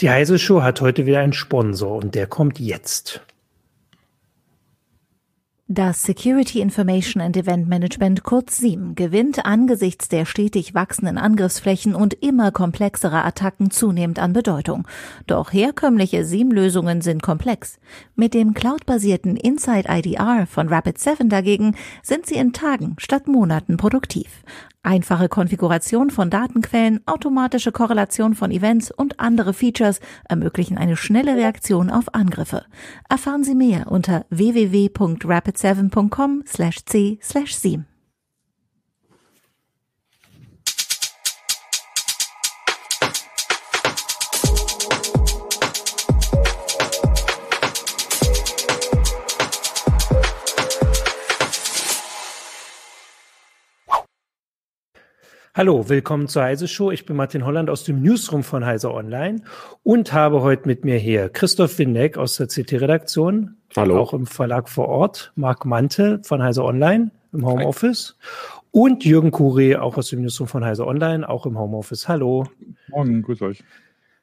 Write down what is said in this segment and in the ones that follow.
Die Heise Show hat heute wieder einen Sponsor und der kommt jetzt. Das Security Information and Event Management kurz SIEM gewinnt angesichts der stetig wachsenden Angriffsflächen und immer komplexerer Attacken zunehmend an Bedeutung. Doch herkömmliche SIEM-Lösungen sind komplex. Mit dem cloudbasierten Inside IDR von Rapid7 dagegen sind sie in Tagen statt Monaten produktiv. Einfache Konfiguration von Datenquellen, automatische Korrelation von Events und andere Features ermöglichen eine schnelle Reaktion auf Angriffe. Erfahren Sie mehr unter www.rapid7.com/c/7. Hallo, willkommen zur Heise Show. Ich bin Martin Holland aus dem Newsroom von Heise Online und habe heute mit mir hier Christoph Windeck aus der CT-Redaktion. Hallo. Auch im Verlag vor Ort. Marc Mante von Heise Online im Homeoffice. Und Jürgen Kuri, auch aus dem Newsroom von Heise Online, auch im Homeoffice. Hallo. Morgen, grüß euch.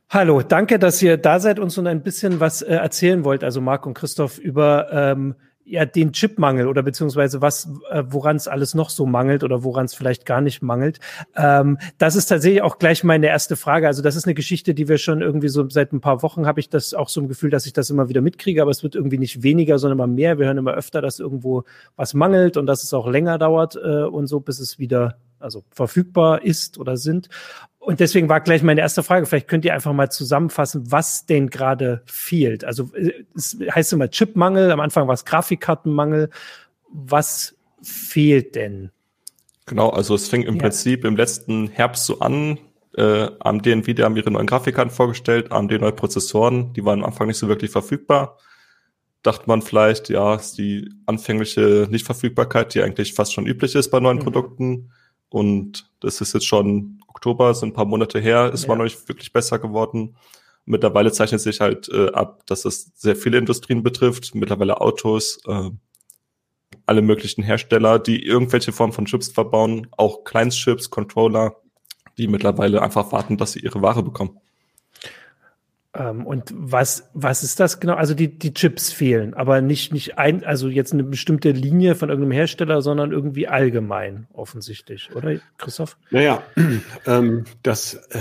Hallo, danke, dass ihr da seid und so ein bisschen was äh, erzählen wollt, also Marc und Christoph, über ähm, ja den Chipmangel oder beziehungsweise was, äh, woran es alles noch so mangelt oder woran es vielleicht gar nicht mangelt. Ähm, das ist tatsächlich auch gleich meine erste Frage. Also das ist eine Geschichte, die wir schon irgendwie so seit ein paar Wochen habe ich das auch so ein Gefühl, dass ich das immer wieder mitkriege, aber es wird irgendwie nicht weniger, sondern immer mehr. Wir hören immer öfter, dass irgendwo was mangelt und dass es auch länger dauert äh, und so, bis es wieder also verfügbar ist oder sind. Und deswegen war gleich meine erste Frage. Vielleicht könnt ihr einfach mal zusammenfassen, was denn gerade fehlt. Also äh, es heißt immer Chipmangel, am Anfang war es Grafikkartenmangel. Was fehlt denn? Genau, also es fing im ja. Prinzip im letzten Herbst so an. Äh, AMD Nvidia haben ihre neuen Grafikkarten vorgestellt, AMD neue Prozessoren, die waren am Anfang nicht so wirklich verfügbar. Dachte man vielleicht, ja, ist die anfängliche Nichtverfügbarkeit, die eigentlich fast schon üblich ist bei neuen mhm. Produkten. Und das ist jetzt schon Oktober, so ein paar Monate her, ist ja. noch nicht wirklich besser geworden. Mittlerweile zeichnet sich halt äh, ab, dass es sehr viele Industrien betrifft, mittlerweile Autos, äh, alle möglichen Hersteller, die irgendwelche Form von Chips verbauen, auch Kleinstchips, Controller, die mittlerweile einfach warten, dass sie ihre Ware bekommen. Ähm, und was, was ist das genau? Also die, die Chips fehlen, aber nicht, nicht ein, also jetzt eine bestimmte Linie von irgendeinem Hersteller, sondern irgendwie allgemein offensichtlich, oder Christoph? Naja, ähm, das, äh,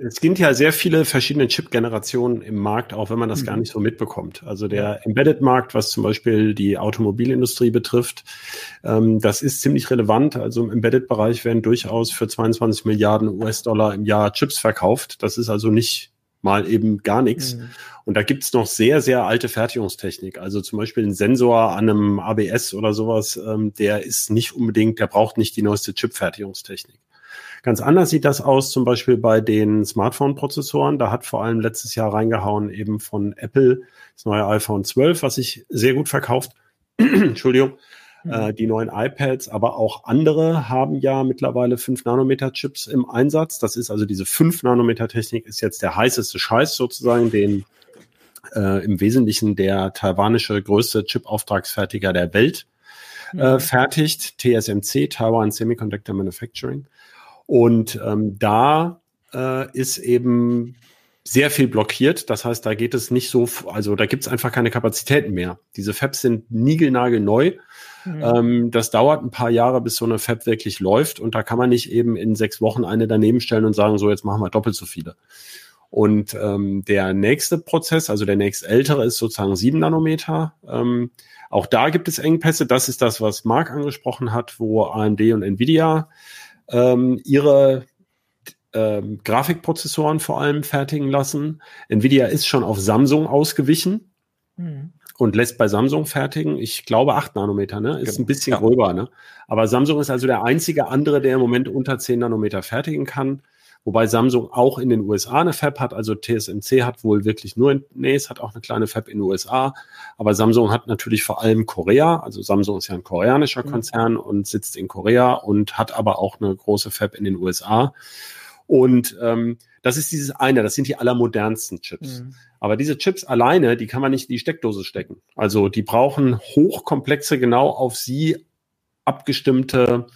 es gibt ja sehr viele verschiedene Chip-Generationen im Markt, auch wenn man das mhm. gar nicht so mitbekommt. Also der Embedded-Markt, was zum Beispiel die Automobilindustrie betrifft, ähm, das ist ziemlich relevant. Also im Embedded-Bereich werden durchaus für 22 Milliarden US-Dollar im Jahr Chips verkauft. Das ist also nicht mal eben gar nichts. Mhm. Und da gibt's noch sehr, sehr alte Fertigungstechnik. Also zum Beispiel ein Sensor an einem ABS oder sowas, ähm, der ist nicht unbedingt, der braucht nicht die neueste Chip-Fertigungstechnik. Ganz anders sieht das aus, zum Beispiel bei den Smartphone-Prozessoren. Da hat vor allem letztes Jahr reingehauen eben von Apple das neue iPhone 12, was sich sehr gut verkauft. Entschuldigung. Äh, die neuen iPads, aber auch andere haben ja mittlerweile 5 Nanometer Chips im Einsatz. Das ist also diese 5 Nanometer Technik ist jetzt der heißeste Scheiß sozusagen, den äh, im Wesentlichen der taiwanische größte Chip-Auftragsfertiger der Welt äh, mhm. fertigt, TSMC, Taiwan Semiconductor Manufacturing. Und ähm, da äh, ist eben sehr viel blockiert. Das heißt, da geht es nicht so, also da gibt es einfach keine Kapazitäten mehr. Diese Fabs sind niegelnagelneu. Mhm. Ähm, das dauert ein paar Jahre, bis so eine Fab wirklich läuft. Und da kann man nicht eben in sechs Wochen eine daneben stellen und sagen, so jetzt machen wir doppelt so viele. Und ähm, der nächste Prozess, also der nächst ältere, ist sozusagen sieben Nanometer. Ähm, auch da gibt es Engpässe. Das ist das, was Marc angesprochen hat, wo AMD und Nvidia ähm, ihre ähm, Grafikprozessoren vor allem fertigen lassen. Nvidia ist schon auf Samsung ausgewichen. Mhm und lässt bei Samsung fertigen. Ich glaube 8 Nanometer, ne? Ist genau. ein bisschen ja. gröber, ne? Aber Samsung ist also der einzige andere, der im Moment unter 10 Nanometer fertigen kann. Wobei Samsung auch in den USA eine Fab hat, also TSMC hat wohl wirklich nur, in, nee, es hat auch eine kleine Fab in den USA, aber Samsung hat natürlich vor allem Korea, also Samsung ist ja ein koreanischer mhm. Konzern und sitzt in Korea und hat aber auch eine große Fab in den USA. Und ähm, das ist dieses eine, das sind die allermodernsten Chips. Mhm. Aber diese Chips alleine, die kann man nicht in die Steckdose stecken. Also die brauchen hochkomplexe, genau auf sie abgestimmte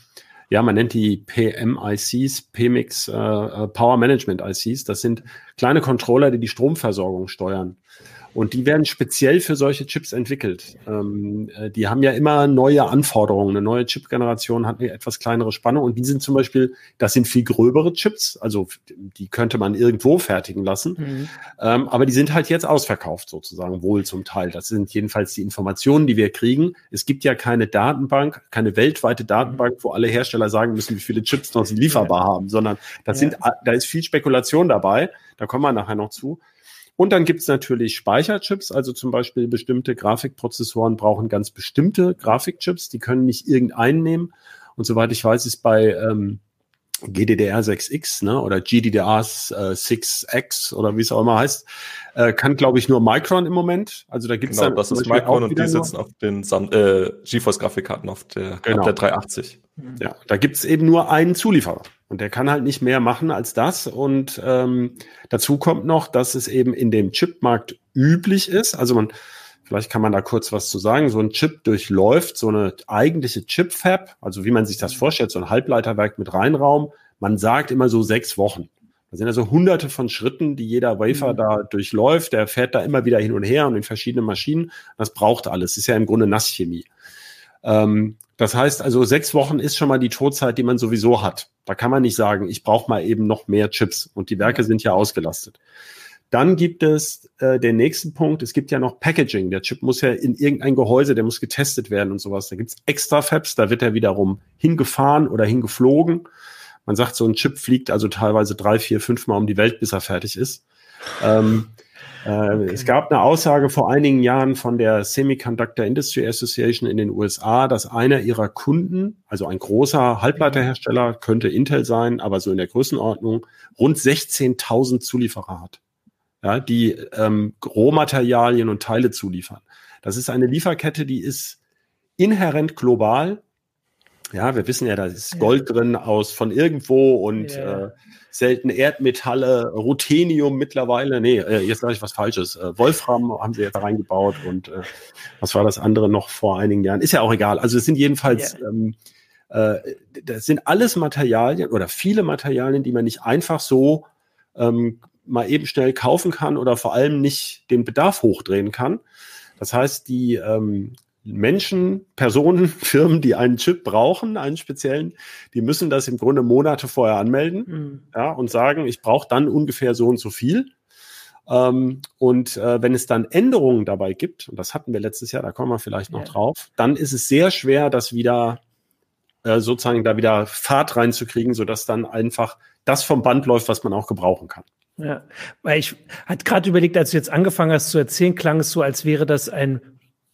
ja, man nennt die PMICs, PMIX äh, äh, Power Management ICs. Das sind kleine Controller, die die Stromversorgung steuern. Und die werden speziell für solche Chips entwickelt. Ähm, äh, die haben ja immer neue Anforderungen. Eine neue Chip-Generation hat eine etwas kleinere Spannung. Und die sind zum Beispiel, das sind viel gröbere Chips. Also die könnte man irgendwo fertigen lassen. Mhm. Ähm, aber die sind halt jetzt ausverkauft sozusagen, wohl zum Teil. Das sind jedenfalls die Informationen, die wir kriegen. Es gibt ja keine Datenbank, keine weltweite Datenbank, wo alle Hersteller sagen müssen, wie viele Chips noch sie lieferbar ja. haben, sondern das ja. sind, da ist viel Spekulation dabei. Da kommen wir nachher noch zu. Und dann gibt es natürlich Speicherchips, also zum Beispiel bestimmte Grafikprozessoren brauchen ganz bestimmte Grafikchips, die können nicht irgendeinen nehmen. Und soweit ich weiß, ist bei ähm, GDDR6X ne, oder GDDR6X oder wie es auch immer heißt, äh, kann, glaube ich, nur Micron im Moment. Also da gibt es genau, dann das ist Micron und die sitzen auf den äh, GeForce-Grafikkarten auf der, genau. auf der 380. Ja, da gibt es eben nur einen Zulieferer. Und der kann halt nicht mehr machen als das. Und ähm, dazu kommt noch, dass es eben in dem Chipmarkt üblich ist. Also man, vielleicht kann man da kurz was zu sagen. So ein Chip durchläuft so eine eigentliche Chip-Fab, also wie man sich das vorstellt, so ein Halbleiterwerk mit Reinraum. Man sagt immer so sechs Wochen. Das sind also hunderte von Schritten, die jeder Wafer mhm. da durchläuft. Der fährt da immer wieder hin und her und in verschiedenen Maschinen. Das braucht alles. Das ist ja im Grunde Nasschemie. Ähm, das heißt also, sechs Wochen ist schon mal die Todzeit, die man sowieso hat. Da kann man nicht sagen, ich brauche mal eben noch mehr Chips und die Werke sind ja ausgelastet. Dann gibt es äh, den nächsten Punkt, es gibt ja noch Packaging. Der Chip muss ja in irgendein Gehäuse, der muss getestet werden und sowas. Da gibt's extra Fabs, da wird er wiederum hingefahren oder hingeflogen. Man sagt, so ein Chip fliegt also teilweise drei, vier, fünf Mal um die Welt, bis er fertig ist. Ähm, äh, okay. Es gab eine Aussage vor einigen Jahren von der Semiconductor Industry Association in den USA, dass einer ihrer Kunden, also ein großer Halbleiterhersteller, könnte Intel sein, aber so in der Größenordnung, rund 16.000 Zulieferer hat, ja, die ähm, Rohmaterialien und Teile zuliefern. Das ist eine Lieferkette, die ist inhärent global. Ja, wir wissen ja, da ist Gold ja. drin aus von irgendwo und ja. äh, seltene Erdmetalle, Ruthenium mittlerweile, nee, äh, jetzt sage ich was Falsches. Äh, Wolfram haben sie jetzt reingebaut und äh, was war das andere noch vor einigen Jahren? Ist ja auch egal. Also es sind jedenfalls, yeah. ähm, äh, das sind alles Materialien oder viele Materialien, die man nicht einfach so ähm, mal eben schnell kaufen kann oder vor allem nicht den Bedarf hochdrehen kann. Das heißt, die ähm, Menschen, Personen, Firmen, die einen Chip brauchen, einen speziellen, die müssen das im Grunde Monate vorher anmelden mhm. ja, und sagen, ich brauche dann ungefähr so und so viel. Ähm, und äh, wenn es dann Änderungen dabei gibt, und das hatten wir letztes Jahr, da kommen wir vielleicht noch ja. drauf, dann ist es sehr schwer, das wieder äh, sozusagen da wieder Fahrt reinzukriegen, sodass dann einfach das vom Band läuft, was man auch gebrauchen kann. Ja, weil ich hatte gerade überlegt, als du jetzt angefangen hast zu erzählen, klang es so, als wäre das ein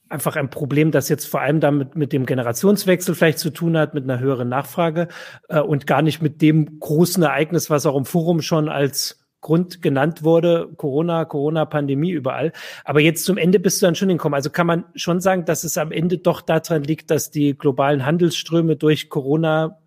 einfach ein Problem, das jetzt vor allem damit mit dem Generationswechsel vielleicht zu tun hat, mit einer höheren Nachfrage äh, und gar nicht mit dem großen Ereignis, was auch im Forum schon als Grund genannt wurde, Corona, Corona-Pandemie überall. Aber jetzt zum Ende bist du dann schon hinkommen. Also kann man schon sagen, dass es am Ende doch daran liegt, dass die globalen Handelsströme durch Corona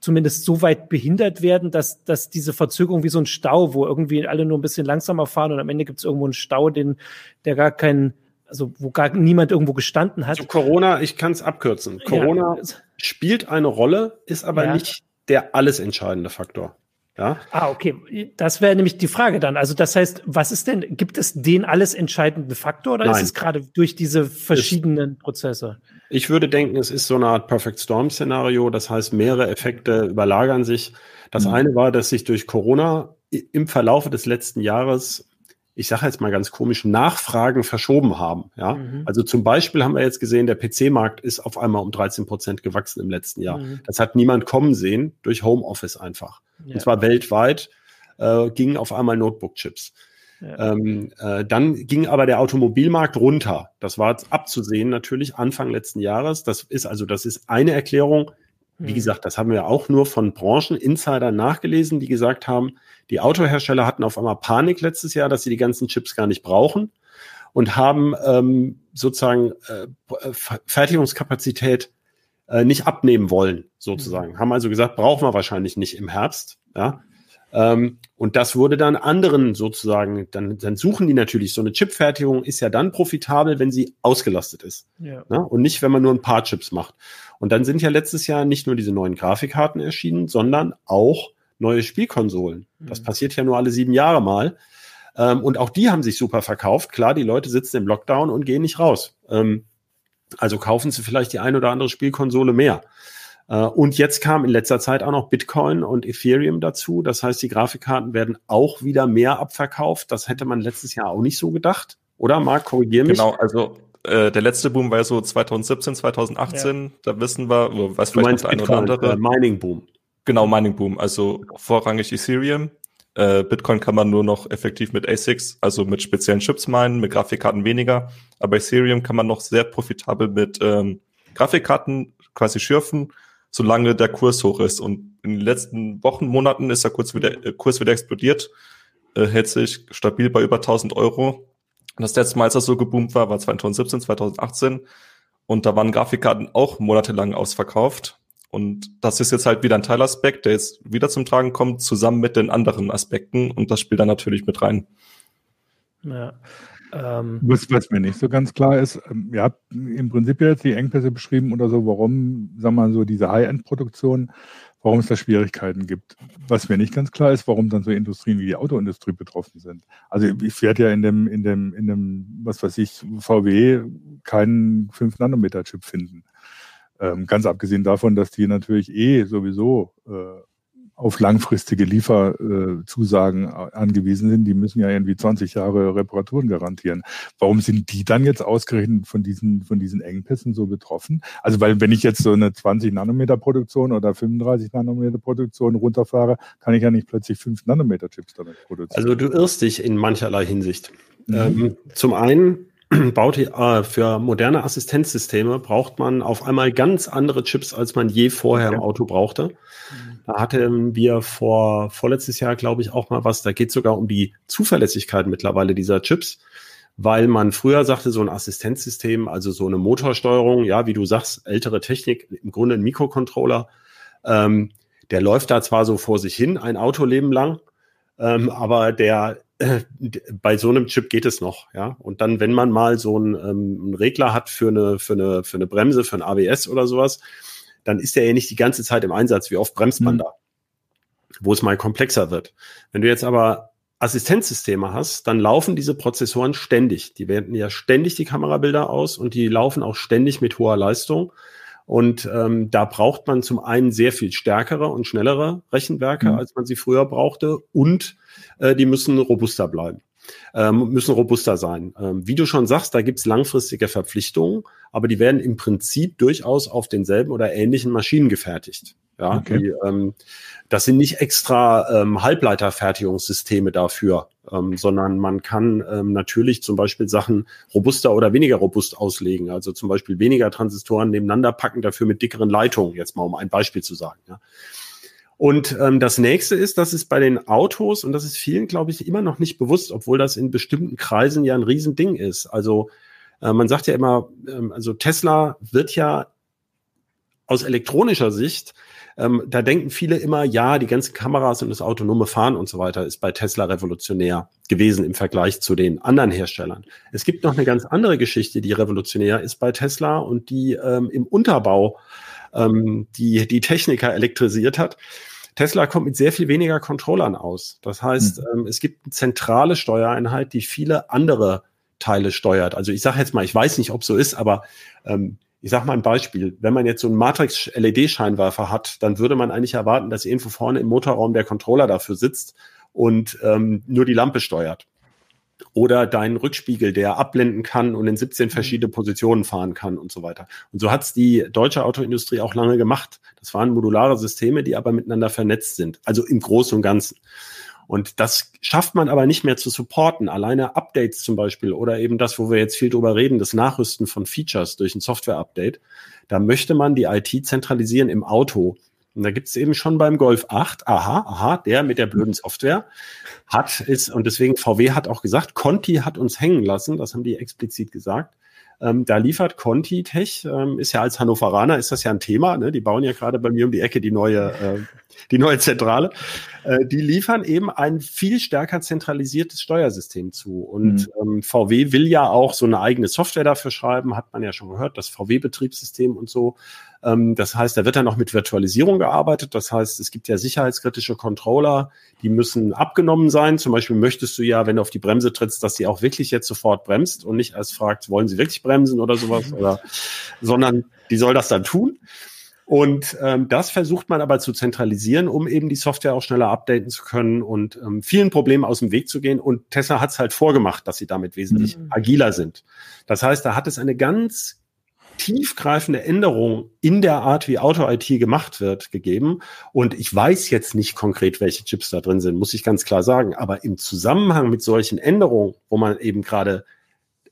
zumindest so weit behindert werden, dass, dass diese Verzögerung wie so ein Stau, wo irgendwie alle nur ein bisschen langsamer fahren und am Ende gibt es irgendwo einen Stau, den, der gar keinen also wo gar niemand irgendwo gestanden hat. Zu Corona, ich kann es abkürzen. Corona ja. spielt eine Rolle, ist aber ja. nicht der alles entscheidende Faktor. Ja? Ah, okay. Das wäre nämlich die Frage dann. Also das heißt, was ist denn, gibt es den alles entscheidenden Faktor oder Nein. ist es gerade durch diese verschiedenen ist, Prozesse? Ich würde denken, es ist so eine Art Perfect Storm Szenario. Das heißt, mehrere Effekte überlagern sich. Das mhm. eine war, dass sich durch Corona im Verlaufe des letzten Jahres ich sage jetzt mal ganz komisch, Nachfragen verschoben haben. Ja? Mhm. Also zum Beispiel haben wir jetzt gesehen, der PC-Markt ist auf einmal um 13 Prozent gewachsen im letzten Jahr. Mhm. Das hat niemand kommen sehen durch Homeoffice einfach. Ja. Und zwar weltweit äh, gingen auf einmal Notebook-Chips. Ja. Ähm, äh, dann ging aber der Automobilmarkt runter. Das war abzusehen natürlich Anfang letzten Jahres. Das ist also, das ist eine Erklärung. Wie mhm. gesagt, das haben wir auch nur von Brancheninsidern nachgelesen, die gesagt haben, die Autohersteller hatten auf einmal Panik letztes Jahr, dass sie die ganzen Chips gar nicht brauchen und haben ähm, sozusagen äh, Fertigungskapazität äh, nicht abnehmen wollen, sozusagen. Mhm. Haben also gesagt, brauchen wir wahrscheinlich nicht im Herbst. Ja? Ähm, und das wurde dann anderen sozusagen, dann, dann suchen die natürlich, so eine Chipfertigung ist ja dann profitabel, wenn sie ausgelastet ist. Ja. Ne? Und nicht, wenn man nur ein paar Chips macht. Und dann sind ja letztes Jahr nicht nur diese neuen Grafikkarten erschienen, sondern auch neue Spielkonsolen. Das mhm. passiert ja nur alle sieben Jahre mal. Ähm, und auch die haben sich super verkauft. Klar, die Leute sitzen im Lockdown und gehen nicht raus. Ähm, also kaufen sie vielleicht die ein oder andere Spielkonsole mehr. Äh, und jetzt kam in letzter Zeit auch noch Bitcoin und Ethereum dazu. Das heißt, die Grafikkarten werden auch wieder mehr abverkauft. Das hätte man letztes Jahr auch nicht so gedacht. Oder, Marc, korrigier mich. Genau, also äh, der letzte Boom war ja so 2017, 2018. Ja. Da wissen wir, was vielleicht noch ein oder andere. Äh, Mining Boom. Genau, Mining Boom. Also vorrangig Ethereum. Äh, Bitcoin kann man nur noch effektiv mit ASICs, also mit speziellen Chips meinen, mit Grafikkarten weniger. Aber Ethereum kann man noch sehr profitabel mit ähm, Grafikkarten quasi schürfen solange der Kurs hoch ist. Und in den letzten Wochen, Monaten ist der Kurs wieder, äh, Kurs wieder explodiert, äh, hält sich stabil bei über 1000 Euro. Und das letzte Mal, als das so geboomt war, war 2017, 2018. Und da waren Grafikkarten auch monatelang ausverkauft. Und das ist jetzt halt wieder ein Teilaspekt, der jetzt wieder zum Tragen kommt, zusammen mit den anderen Aspekten. Und das spielt dann natürlich mit rein. Ja. Ähm, was, was, mir nicht so ganz klar ist, ähm, ihr habt im Prinzip jetzt die Engpässe beschrieben oder so, warum, sagen wir mal so, diese High-End-Produktion, warum es da Schwierigkeiten gibt. Was mir nicht ganz klar ist, warum dann so Industrien wie die Autoindustrie betroffen sind. Also ich werde ja in dem, in dem, in dem, was weiß ich, VW keinen 5-Nanometer-Chip finden. Ähm, ganz abgesehen davon, dass die natürlich eh sowieso äh, auf langfristige Lieferzusagen äh, angewiesen sind, die müssen ja irgendwie 20 Jahre Reparaturen garantieren. Warum sind die dann jetzt ausgerechnet von diesen, von diesen Engpässen so betroffen? Also, weil wenn ich jetzt so eine 20 Nanometer Produktion oder 35 Nanometer Produktion runterfahre, kann ich ja nicht plötzlich 5 Nanometer Chips damit produzieren. Also, du irrst dich in mancherlei Hinsicht. Mhm. Ähm, zum einen baut äh, für moderne Assistenzsysteme braucht man auf einmal ganz andere Chips, als man je vorher im Auto brauchte. Da hatten wir vor vorletztes Jahr, glaube ich, auch mal was. Da geht sogar um die Zuverlässigkeit mittlerweile dieser Chips, weil man früher sagte, so ein Assistenzsystem, also so eine Motorsteuerung, ja, wie du sagst, ältere Technik, im Grunde ein Mikrocontroller, ähm, der läuft da zwar so vor sich hin, ein Autoleben lang, ähm, aber der äh, bei so einem Chip geht es noch, ja. Und dann, wenn man mal so einen, ähm, einen Regler hat für eine, für eine, für eine Bremse, für ein ABS oder sowas, dann ist der ja nicht die ganze Zeit im Einsatz. Wie oft bremst man mhm. da? Wo es mal komplexer wird. Wenn du jetzt aber Assistenzsysteme hast, dann laufen diese Prozessoren ständig. Die werten ja ständig die Kamerabilder aus und die laufen auch ständig mit hoher Leistung. Und ähm, da braucht man zum einen sehr viel stärkere und schnellere Rechenwerke, mhm. als man sie früher brauchte. Und äh, die müssen robuster bleiben ähm, müssen robuster sein. Ähm, wie du schon sagst, da gibt's langfristige Verpflichtungen, aber die werden im Prinzip durchaus auf denselben oder ähnlichen Maschinen gefertigt. Ja, okay. die, ähm, das sind nicht extra ähm, Halbleiterfertigungssysteme dafür, ähm, sondern man kann ähm, natürlich zum Beispiel Sachen robuster oder weniger robust auslegen. Also zum Beispiel weniger Transistoren nebeneinander packen, dafür mit dickeren Leitungen, jetzt mal um ein Beispiel zu sagen. Ja. Und ähm, das nächste ist, dass es bei den Autos, und das ist vielen, glaube ich, immer noch nicht bewusst, obwohl das in bestimmten Kreisen ja ein Riesending ist. Also äh, man sagt ja immer, ähm, also Tesla wird ja aus elektronischer Sicht, ähm, da denken viele immer, ja, die ganzen Kameras und das autonome Fahren und so weiter ist bei Tesla revolutionär gewesen im Vergleich zu den anderen Herstellern. Es gibt noch eine ganz andere Geschichte, die revolutionär ist bei Tesla und die ähm, im Unterbau ähm, die, die Techniker elektrisiert hat. Tesla kommt mit sehr viel weniger Controllern aus. Das heißt, mhm. ähm, es gibt eine zentrale Steuereinheit, die viele andere Teile steuert. Also ich sage jetzt mal, ich weiß nicht, ob so ist, aber ähm, ich sage mal ein Beispiel. Wenn man jetzt so einen Matrix-LED-Scheinwerfer hat, dann würde man eigentlich erwarten, dass irgendwo vorne im Motorraum der Controller dafür sitzt und ähm, nur die Lampe steuert oder deinen Rückspiegel, der abblenden kann und in 17 mhm. verschiedene Positionen fahren kann und so weiter. Und so hat's die deutsche Autoindustrie auch lange gemacht. Das waren modulare Systeme, die aber miteinander vernetzt sind, also im Großen und Ganzen. Und das schafft man aber nicht mehr zu supporten. Alleine Updates zum Beispiel oder eben das, wo wir jetzt viel drüber reden, das Nachrüsten von Features durch ein Software-Update. Da möchte man die IT zentralisieren im Auto. Und da gibt es eben schon beim Golf 8, aha, aha, der mit der blöden Software hat ist, und deswegen VW hat auch gesagt, Conti hat uns hängen lassen, das haben die explizit gesagt. Ähm, da liefert Conti Tech, ähm, ist ja als Hannoveraner, ist das ja ein Thema. Ne? Die bauen ja gerade bei mir um die Ecke die neue, äh, die neue Zentrale. Äh, die liefern eben ein viel stärker zentralisiertes Steuersystem zu. Und mhm. ähm, VW will ja auch so eine eigene Software dafür schreiben, hat man ja schon gehört, das VW-Betriebssystem und so. Ähm, das heißt, da wird dann noch mit Virtualisierung gearbeitet. Das heißt, es gibt ja sicherheitskritische Controller, die müssen abgenommen sein. Zum Beispiel möchtest du ja, wenn du auf die Bremse trittst, dass sie auch wirklich jetzt sofort bremst und nicht erst fragt, wollen sie wirklich bremsen oder sowas, oder, sondern die soll das dann tun. Und ähm, das versucht man aber zu zentralisieren, um eben die Software auch schneller updaten zu können und ähm, vielen Problemen aus dem Weg zu gehen. Und Tesla hat es halt vorgemacht, dass sie damit wesentlich mhm. agiler sind. Das heißt, da hat es eine ganz tiefgreifende Änderung in der Art, wie Auto-IT gemacht wird, gegeben. Und ich weiß jetzt nicht konkret, welche Chips da drin sind, muss ich ganz klar sagen. Aber im Zusammenhang mit solchen Änderungen, wo man eben gerade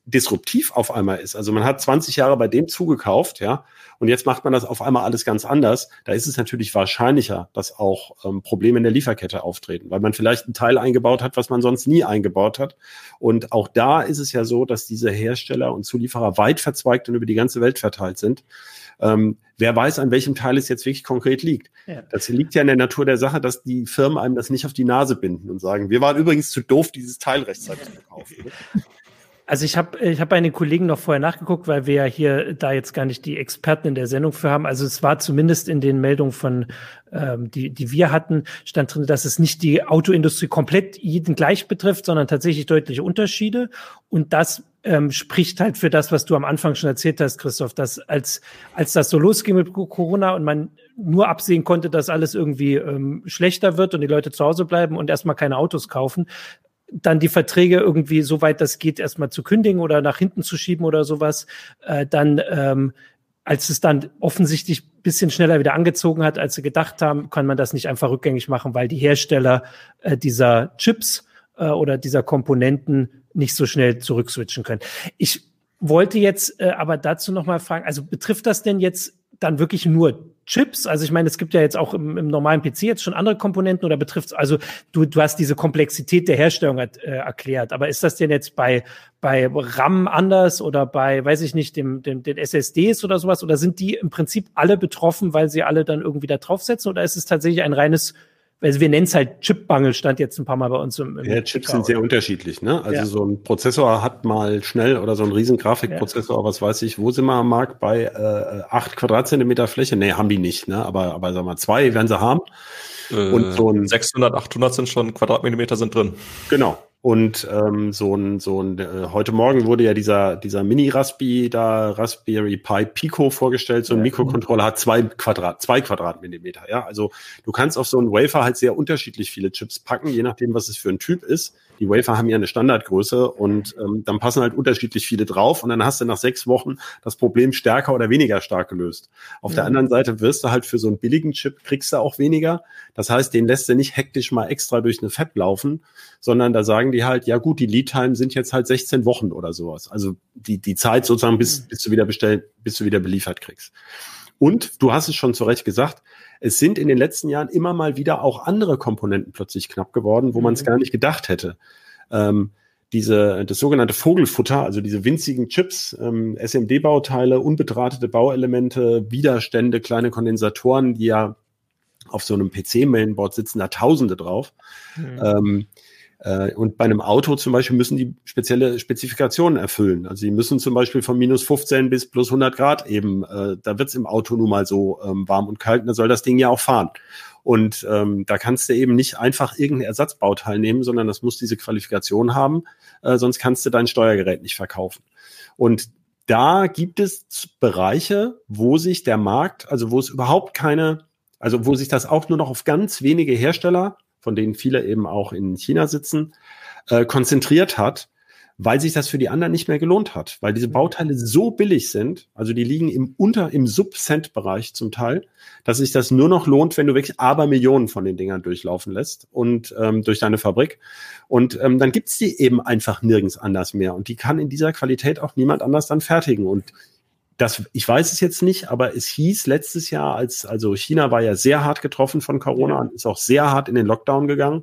disruptiv auf einmal ist. Also man hat 20 Jahre bei dem zugekauft, ja, und jetzt macht man das auf einmal alles ganz anders. Da ist es natürlich wahrscheinlicher, dass auch ähm, Probleme in der Lieferkette auftreten, weil man vielleicht ein Teil eingebaut hat, was man sonst nie eingebaut hat. Und auch da ist es ja so, dass diese Hersteller und Zulieferer weit verzweigt und über die ganze Welt verteilt sind. Ähm, wer weiß, an welchem Teil es jetzt wirklich konkret liegt. Ja. Das liegt ja in der Natur der Sache, dass die Firmen einem das nicht auf die Nase binden und sagen, wir waren übrigens zu doof, dieses Teil rechtzeitig zu kaufen. Also ich habe ich hab bei den Kollegen noch vorher nachgeguckt, weil wir ja hier da jetzt gar nicht die Experten in der Sendung für haben. Also es war zumindest in den Meldungen von, ähm, die, die wir hatten, stand drin, dass es nicht die Autoindustrie komplett jeden gleich betrifft, sondern tatsächlich deutliche Unterschiede. Und das ähm, spricht halt für das, was du am Anfang schon erzählt hast, Christoph, dass als, als das so losging mit Corona und man nur absehen konnte, dass alles irgendwie ähm, schlechter wird und die Leute zu Hause bleiben und erstmal keine Autos kaufen, dann die Verträge irgendwie, soweit das geht, erstmal zu kündigen oder nach hinten zu schieben oder sowas, äh, dann ähm, als es dann offensichtlich bisschen schneller wieder angezogen hat, als sie gedacht haben, kann man das nicht einfach rückgängig machen, weil die Hersteller äh, dieser Chips äh, oder dieser Komponenten nicht so schnell zurückswitchen können. Ich wollte jetzt äh, aber dazu noch mal fragen, also betrifft das denn jetzt dann wirklich nur Chips? Also ich meine, es gibt ja jetzt auch im, im normalen PC jetzt schon andere Komponenten oder betrifft also du, du hast diese Komplexität der Herstellung äh, erklärt, aber ist das denn jetzt bei, bei RAM anders oder bei, weiß ich nicht, dem, dem, den SSDs oder sowas oder sind die im Prinzip alle betroffen, weil sie alle dann irgendwie da draufsetzen oder ist es tatsächlich ein reines also wir nennen es halt Chipmangel, stand jetzt ein paar Mal bei uns im, im Ja, Chips sind sehr unterschiedlich, ne? Also ja. so ein Prozessor hat mal schnell oder so ein riesen Grafikprozessor, ja. was weiß ich, wo sind wir am Markt bei äh, 8 Quadratzentimeter Fläche? Nee, haben die nicht, ne? Aber, aber sag mal, zwei werden sie haben. Äh, und so ein 600, 800 sind schon Quadratmillimeter sind drin. Genau. Und ähm, so ein, so ein, äh, heute Morgen wurde ja dieser, dieser Mini-Raspi da, Raspberry Pi Pico vorgestellt. So ein ja. Mikrocontroller hat zwei Quadrat, zwei Quadratmillimeter. Ja, also du kannst auf so einen Wafer halt sehr unterschiedlich viele Chips packen, je nachdem, was es für ein Typ ist. Die Wafer haben ja eine Standardgröße und ähm, dann passen halt unterschiedlich viele drauf und dann hast du nach sechs Wochen das Problem stärker oder weniger stark gelöst. Auf ja. der anderen Seite wirst du halt für so einen billigen Chip kriegst du auch weniger. Das heißt, den lässt du nicht hektisch mal extra durch eine Fab laufen, sondern da sagen die halt, ja gut, die Lead Time sind jetzt halt 16 Wochen oder sowas. Also die, die Zeit sozusagen, bis, mhm. bis du wieder bestellt, bis du wieder beliefert kriegst. Und du hast es schon zu Recht gesagt, es sind in den letzten Jahren immer mal wieder auch andere Komponenten plötzlich knapp geworden, wo man es mhm. gar nicht gedacht hätte. Ähm, diese, das sogenannte Vogelfutter, also diese winzigen Chips, ähm, SMD-Bauteile, unbedrahtete Bauelemente, Widerstände, kleine Kondensatoren, die ja auf so einem PC-Mainboard sitzen, da Tausende drauf. Mhm. Ähm, äh, und bei einem Auto zum Beispiel müssen die spezielle Spezifikationen erfüllen. Also sie müssen zum Beispiel von minus 15 bis plus 100 Grad eben, äh, da wird es im Auto nun mal so ähm, warm und kalt, und da soll das Ding ja auch fahren. Und ähm, da kannst du eben nicht einfach irgendein Ersatzbauteil nehmen, sondern das muss diese Qualifikation haben, äh, sonst kannst du dein Steuergerät nicht verkaufen. Und da gibt es Bereiche, wo sich der Markt, also wo es überhaupt keine, also wo sich das auch nur noch auf ganz wenige Hersteller von denen viele eben auch in China sitzen, äh, konzentriert hat, weil sich das für die anderen nicht mehr gelohnt hat, weil diese mhm. Bauteile so billig sind, also die liegen im unter im Sub-Cent-Bereich zum Teil, dass sich das nur noch lohnt, wenn du wirklich Abermillionen von den Dingern durchlaufen lässt und ähm, durch deine Fabrik. Und ähm, dann gibt's die eben einfach nirgends anders mehr. Und die kann in dieser Qualität auch niemand anders dann fertigen. Und das, ich weiß es jetzt nicht, aber es hieß letztes Jahr, als, also China war ja sehr hart getroffen von Corona und ist auch sehr hart in den Lockdown gegangen.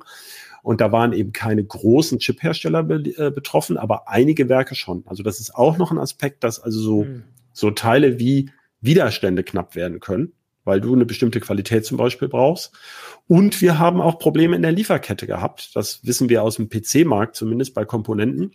Und da waren eben keine großen Chip-Hersteller be äh, betroffen, aber einige Werke schon. Also das ist auch noch ein Aspekt, dass also so, mhm. so Teile wie Widerstände knapp werden können, weil du eine bestimmte Qualität zum Beispiel brauchst. Und wir haben auch Probleme in der Lieferkette gehabt. Das wissen wir aus dem PC-Markt, zumindest bei Komponenten.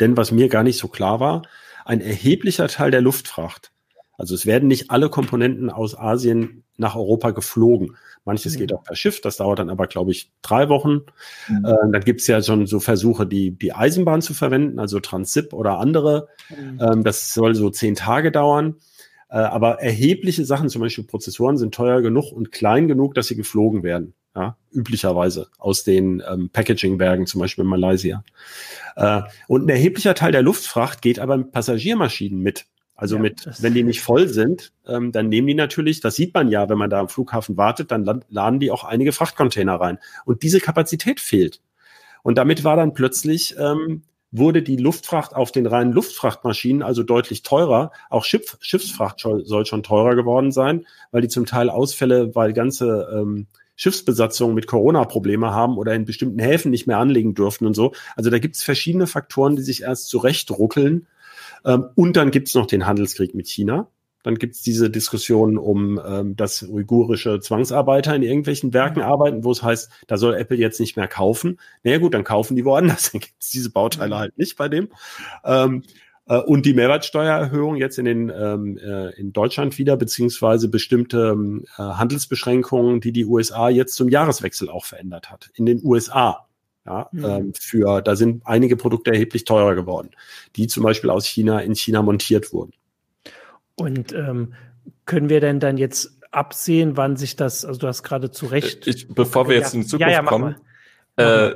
Denn was mir gar nicht so klar war, ein erheblicher Teil der Luftfracht, also es werden nicht alle Komponenten aus Asien nach Europa geflogen. Manches mhm. geht auch per Schiff, das dauert dann aber, glaube ich, drei Wochen. Mhm. Äh, dann gibt es ja schon so Versuche, die, die Eisenbahn zu verwenden, also Transip oder andere. Mhm. Ähm, das soll so zehn Tage dauern. Äh, aber erhebliche Sachen, zum Beispiel Prozessoren, sind teuer genug und klein genug, dass sie geflogen werden. Ja, üblicherweise aus den ähm, Packaging-Bergen, zum Beispiel in Malaysia. Äh, und ein erheblicher Teil der Luftfracht geht aber mit Passagiermaschinen mit. Also ja, mit, wenn die nicht voll sind, ähm, dann nehmen die natürlich, das sieht man ja, wenn man da am Flughafen wartet, dann laden die auch einige Frachtcontainer rein. Und diese Kapazität fehlt. Und damit war dann plötzlich, ähm, wurde die Luftfracht auf den reinen Luftfrachtmaschinen also deutlich teurer. Auch Schiff, Schiffsfracht soll schon teurer geworden sein, weil die zum Teil Ausfälle, weil ganze ähm, Schiffsbesatzungen mit Corona-Probleme haben oder in bestimmten Häfen nicht mehr anlegen dürften und so. Also da gibt es verschiedene Faktoren, die sich erst zurechtruckeln ähm, und dann gibt's noch den Handelskrieg mit China. Dann gibt's diese Diskussion um ähm, dass uigurische Zwangsarbeiter in irgendwelchen Werken mhm. arbeiten, wo es heißt, da soll Apple jetzt nicht mehr kaufen. Naja gut, dann kaufen die woanders. Dann gibt's diese Bauteile mhm. halt nicht bei dem. Ähm, äh, und die Mehrwertsteuererhöhung jetzt in, den, ähm, äh, in Deutschland wieder, beziehungsweise bestimmte ähm, äh, Handelsbeschränkungen, die die USA jetzt zum Jahreswechsel auch verändert hat. In den USA. Ja, mhm. ähm, für, da sind einige Produkte erheblich teurer geworden, die zum Beispiel aus China in China montiert wurden. Und ähm, können wir denn dann jetzt absehen, wann sich das, also du hast gerade zu Recht. Ich, bevor wir jetzt ja, in die Zukunft ja, ja, kommen, äh,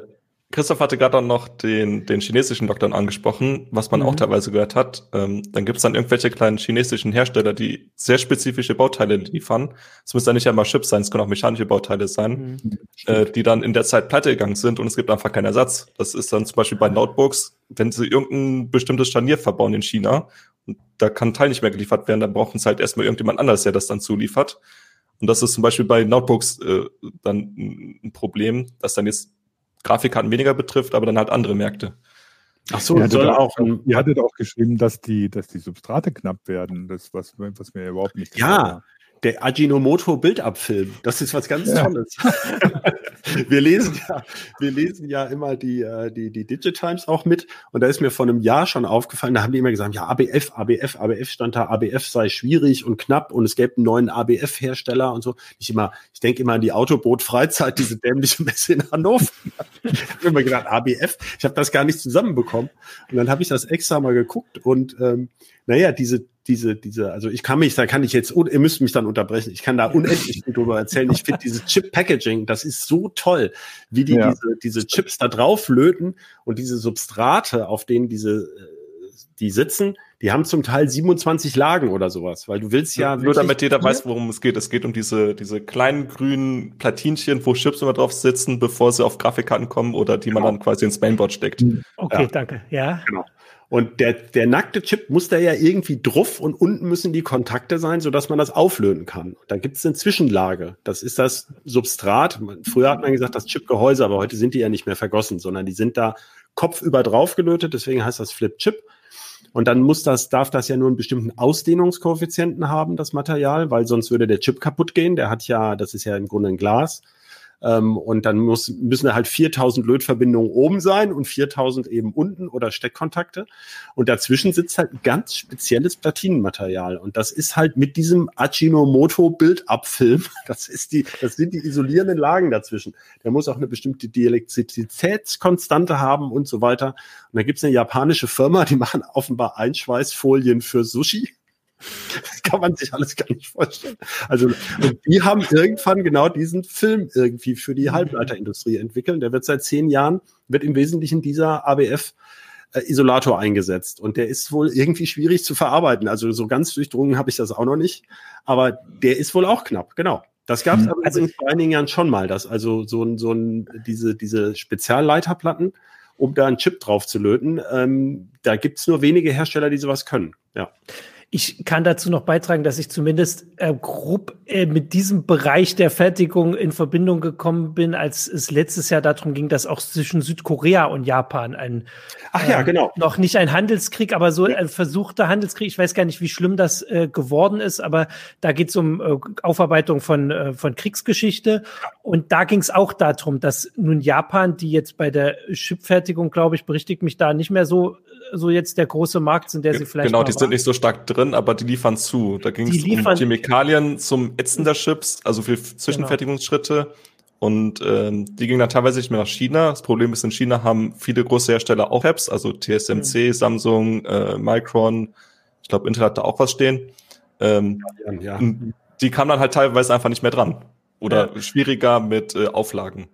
Christoph hatte gerade noch den, den chinesischen Lockdown angesprochen, was man mhm. auch teilweise gehört hat. Ähm, dann gibt es dann irgendwelche kleinen chinesischen Hersteller, die sehr spezifische Bauteile liefern. Es müssen dann nicht einmal Chips sein, es können auch mechanische Bauteile sein, mhm. äh, die dann in der Zeit pleite gegangen sind und es gibt einfach keinen Ersatz. Das ist dann zum Beispiel bei Notebooks, wenn sie irgendein bestimmtes Scharnier verbauen in China und da kann ein Teil nicht mehr geliefert werden, dann brauchen sie halt erstmal irgendjemand anders, der das dann zuliefert. Und das ist zum Beispiel bei Notebooks äh, dann ein Problem, dass dann jetzt Grafikkarten weniger betrifft, aber dann halt andere Märkte. Ach so, ihr soll auch, ihr hattet auch geschrieben, dass die, dass die Substrate knapp werden, das, was, was mir überhaupt nicht Ja, der Ajinomoto Bildabfilm. Das ist was ganz ja. Tolles. wir lesen ja, wir lesen ja immer die, äh, die, die Digitimes auch mit. Und da ist mir vor einem Jahr schon aufgefallen, da haben die immer gesagt, ja, ABF, ABF, ABF stand da, ABF sei schwierig und knapp und es gäbe einen neuen ABF-Hersteller und so. Ich immer, ich denke immer an die Autoboot Freizeit, diese dämliche Messe in Hannover. ich habe immer gedacht, ABF, ich habe das gar nicht zusammenbekommen. Und dann habe ich das extra mal geguckt und ähm, naja, diese diese, diese, also ich kann mich, da kann ich jetzt, ihr müsst mich dann unterbrechen, ich kann da unendlich drüber erzählen. Ich finde dieses Chip-Packaging, das ist so toll, wie die ja. diese, diese Chips da drauf löten und diese Substrate, auf denen diese, äh, die sitzen, die haben zum Teil 27 Lagen oder sowas, weil du willst ja. Nur damit jeder weiß, worum es geht. Es geht um diese, diese kleinen grünen Platinchen, wo Chips immer drauf sitzen, bevor sie auf Grafikkarten kommen oder die man genau. dann quasi ins Mainboard steckt. Okay, ja. danke. Ja. Genau. Und der, der nackte Chip muss da ja irgendwie drauf und unten müssen die Kontakte sein, sodass man das auflöten kann. Da gibt es eine Zwischenlage. Das ist das Substrat. Früher hat man gesagt, das Chipgehäuse, aber heute sind die ja nicht mehr vergossen, sondern die sind da kopfüber drauf gelötet. Deswegen heißt das Flip Chip. Und dann muss das, darf das ja nur einen bestimmten Ausdehnungskoeffizienten haben, das Material, weil sonst würde der Chip kaputt gehen. Der hat ja, das ist ja im Grunde ein Glas. Ähm, und dann muss, müssen halt 4000 Lötverbindungen oben sein und 4000 eben unten oder Steckkontakte. Und dazwischen sitzt halt ein ganz spezielles Platinenmaterial. Und das ist halt mit diesem Ajinomoto Bildabfilm, das ist die, das sind die isolierenden Lagen dazwischen. Der muss auch eine bestimmte Dielektrizitätskonstante haben und so weiter. Und da gibt's eine japanische Firma, die machen offenbar Einschweißfolien für Sushi. Das kann man sich alles gar nicht vorstellen. Also die haben irgendwann genau diesen Film irgendwie für die. Halbleiterindustrie entwickelt. Der wird seit zehn Jahren, wird im Wesentlichen dieser ABF äh, Isolator eingesetzt. Und der ist wohl irgendwie schwierig zu verarbeiten. Also so ganz durchdrungen habe ich das auch noch nicht. Aber der ist wohl auch knapp, genau. Das gab es mhm. aber also, vor einigen Jahren schon mal, dass also so ein, so ein, diese, diese Spezialleiterplatten, um da einen Chip drauf zu löten, ähm, da gibt es nur wenige Hersteller, die sowas können. Ja. Ich kann dazu noch beitragen, dass ich zumindest äh, grob äh, mit diesem Bereich der Fertigung in Verbindung gekommen bin, als es letztes Jahr darum ging, dass auch zwischen Südkorea und Japan ein Ach ja, äh, genau. noch nicht ein Handelskrieg, aber so ein versuchter Handelskrieg. Ich weiß gar nicht, wie schlimm das äh, geworden ist, aber da geht es um äh, Aufarbeitung von, äh, von Kriegsgeschichte. Und da ging es auch darum, dass nun Japan, die jetzt bei der Chipfertigung, glaube ich, berichtigt mich da nicht mehr so so jetzt der große Markt sind, der sie vielleicht. Genau, die sind nicht so stark drin, aber die liefern zu. Da ging es um Chemikalien zum Ätzen der Chips, also für Zwischenfertigungsschritte. Genau. Und ähm, die gingen dann teilweise nicht mehr nach China. Das Problem ist, in China haben viele große Hersteller auch Apps, also TSMC, mhm. Samsung, äh, Micron, ich glaube, Intel hat da auch was stehen. Ähm, ja, ja. Die kamen dann halt teilweise einfach nicht mehr dran. Oder ja. schwieriger mit äh, Auflagen.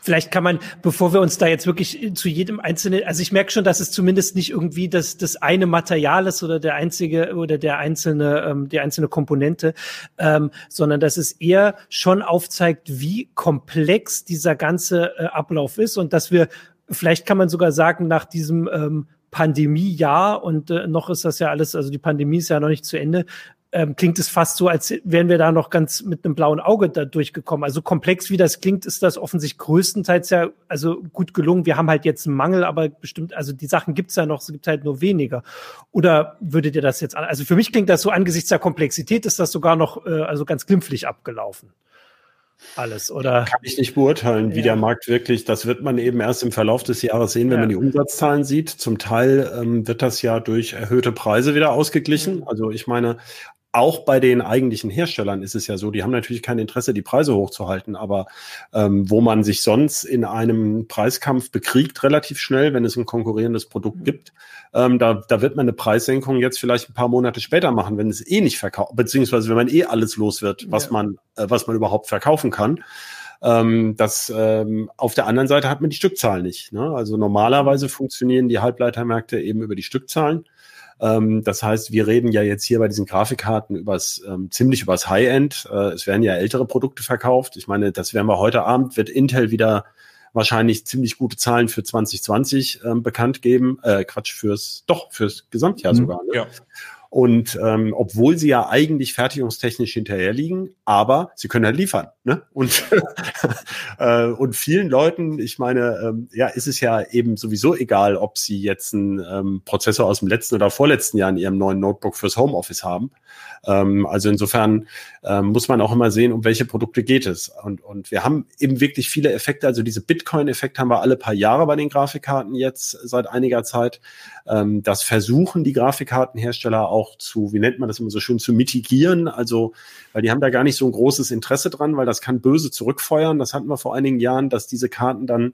Vielleicht kann man, bevor wir uns da jetzt wirklich zu jedem einzelnen, also ich merke schon, dass es zumindest nicht irgendwie das, das eine Material ist oder der einzige oder der einzelne, ähm, die einzelne Komponente, ähm, sondern dass es eher schon aufzeigt, wie komplex dieser ganze äh, Ablauf ist und dass wir, vielleicht kann man sogar sagen, nach diesem ähm, Pandemiejahr und äh, noch ist das ja alles, also die Pandemie ist ja noch nicht zu Ende, ähm, klingt es fast so, als wären wir da noch ganz mit einem blauen Auge da durchgekommen. Also komplex wie das klingt, ist das offensichtlich größtenteils ja also gut gelungen. Wir haben halt jetzt einen Mangel, aber bestimmt, also die Sachen gibt's ja noch, es gibt halt nur weniger. Oder würdet ihr das jetzt, also für mich klingt das so angesichts der Komplexität, ist das sogar noch äh, also ganz glimpflich abgelaufen alles, oder? Kann ich nicht beurteilen, wie ja. der Markt wirklich, das wird man eben erst im Verlauf des Jahres sehen, wenn ja. man die Umsatzzahlen sieht. Zum Teil ähm, wird das ja durch erhöhte Preise wieder ausgeglichen. Mhm. Also ich meine, auch bei den eigentlichen Herstellern ist es ja so, die haben natürlich kein Interesse, die Preise hochzuhalten, aber ähm, wo man sich sonst in einem Preiskampf bekriegt, relativ schnell, wenn es ein konkurrierendes Produkt gibt, ähm, da, da wird man eine Preissenkung jetzt vielleicht ein paar Monate später machen, wenn es eh nicht verkauft, beziehungsweise wenn man eh alles los wird, was ja. man, äh, was man überhaupt verkaufen kann. Ähm, das ähm, auf der anderen Seite hat man die Stückzahlen nicht. Ne? Also normalerweise funktionieren die Halbleitermärkte eben über die Stückzahlen. Ähm, das heißt, wir reden ja jetzt hier bei diesen Grafikkarten übers, ähm, ziemlich übers High-End. Äh, es werden ja ältere Produkte verkauft. Ich meine, das werden wir heute Abend, wird Intel wieder wahrscheinlich ziemlich gute Zahlen für 2020 ähm, bekannt geben. Äh, Quatsch, fürs, doch, fürs Gesamtjahr mhm, sogar. Ne? Ja. Und ähm, obwohl sie ja eigentlich fertigungstechnisch hinterher liegen, aber sie können halt liefern. Ne? Und, äh, und vielen Leuten, ich meine, ähm, ja, ist es ja eben sowieso egal, ob sie jetzt einen ähm, Prozessor aus dem letzten oder vorletzten Jahr in ihrem neuen Notebook fürs Homeoffice haben. Ähm, also insofern ähm, muss man auch immer sehen, um welche Produkte geht es. Und, und wir haben eben wirklich viele Effekte. Also diese Bitcoin-Effekt haben wir alle paar Jahre bei den Grafikkarten jetzt seit einiger Zeit. Ähm, das versuchen die Grafikkartenhersteller auch zu, wie nennt man das immer so schön, zu mitigieren. Also, weil die haben da gar nicht so ein großes Interesse dran, weil das kann böse zurückfeuern. Das hatten wir vor einigen Jahren, dass diese Karten dann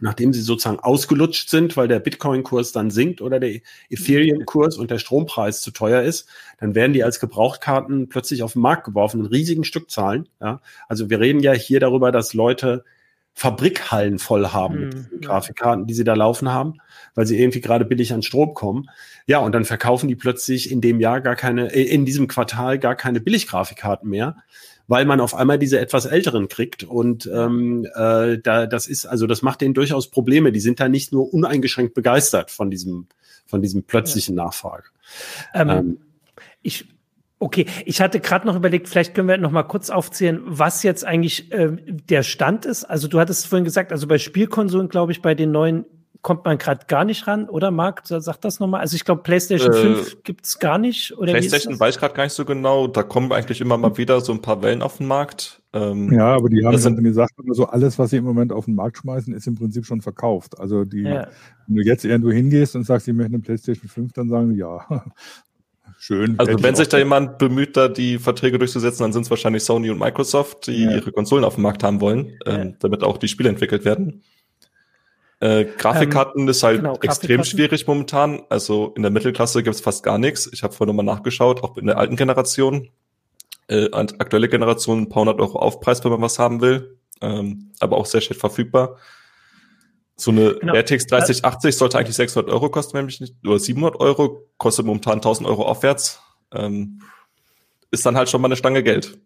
nachdem sie sozusagen ausgelutscht sind, weil der Bitcoin-Kurs dann sinkt oder der Ethereum-Kurs und der Strompreis zu teuer ist, dann werden die als Gebrauchtkarten plötzlich auf den Markt geworfen in riesigen Stückzahlen. Ja? Also wir reden ja hier darüber, dass Leute Fabrikhallen voll haben mit mhm. Grafikkarten, die sie da laufen haben, weil sie irgendwie gerade billig an Strom kommen. Ja, und dann verkaufen die plötzlich in dem Jahr gar keine, äh, in diesem Quartal gar keine Billiggrafikkarten mehr, weil man auf einmal diese etwas älteren kriegt. Und ähm, äh, da, das ist, also das macht denen durchaus Probleme. Die sind da nicht nur uneingeschränkt begeistert von diesem, von diesem plötzlichen ja. Nachfrage. Ähm, ähm, ich Okay, ich hatte gerade noch überlegt, vielleicht können wir noch mal kurz aufzählen, was jetzt eigentlich äh, der Stand ist. Also du hattest vorhin gesagt, also bei Spielkonsolen, glaube ich, bei den neuen kommt man gerade gar nicht ran, oder Marc? Sag das nochmal. Also ich glaube, PlayStation äh, 5 gibt's gar nicht. Oder PlayStation weiß ich gerade gar nicht so genau. Da kommen eigentlich immer mal wieder so ein paar Wellen auf den Markt. Ähm, ja, aber die haben dann gesagt, also alles, was sie im Moment auf den Markt schmeißen, ist im Prinzip schon verkauft. Also die, ja. wenn du jetzt irgendwo hingehst und sagst, sie möchten eine PlayStation 5, dann sagen die ja. Schön. Also wenn sich da jemand bemüht, da die Verträge durchzusetzen, dann sind es wahrscheinlich Sony und Microsoft, die ja. ihre Konsolen auf den Markt haben wollen, ähm, damit auch die Spiele entwickelt werden. Äh, Grafikkarten ähm, ist halt genau, extrem schwierig momentan. Also in der Mittelklasse gibt's fast gar nichts. Ich habe vorhin nochmal nachgeschaut, auch in der alten Generation. Äh, aktuelle Generation ein paar hundert Euro Aufpreis, wenn man was haben will. Ähm, aber auch sehr schlecht verfügbar. So eine genau. RTX 3080 sollte eigentlich 600 Euro kosten, wenn mich nicht, oder 700 Euro, kostet momentan 1000 Euro aufwärts. Ähm, ist dann halt schon mal eine Stange Geld.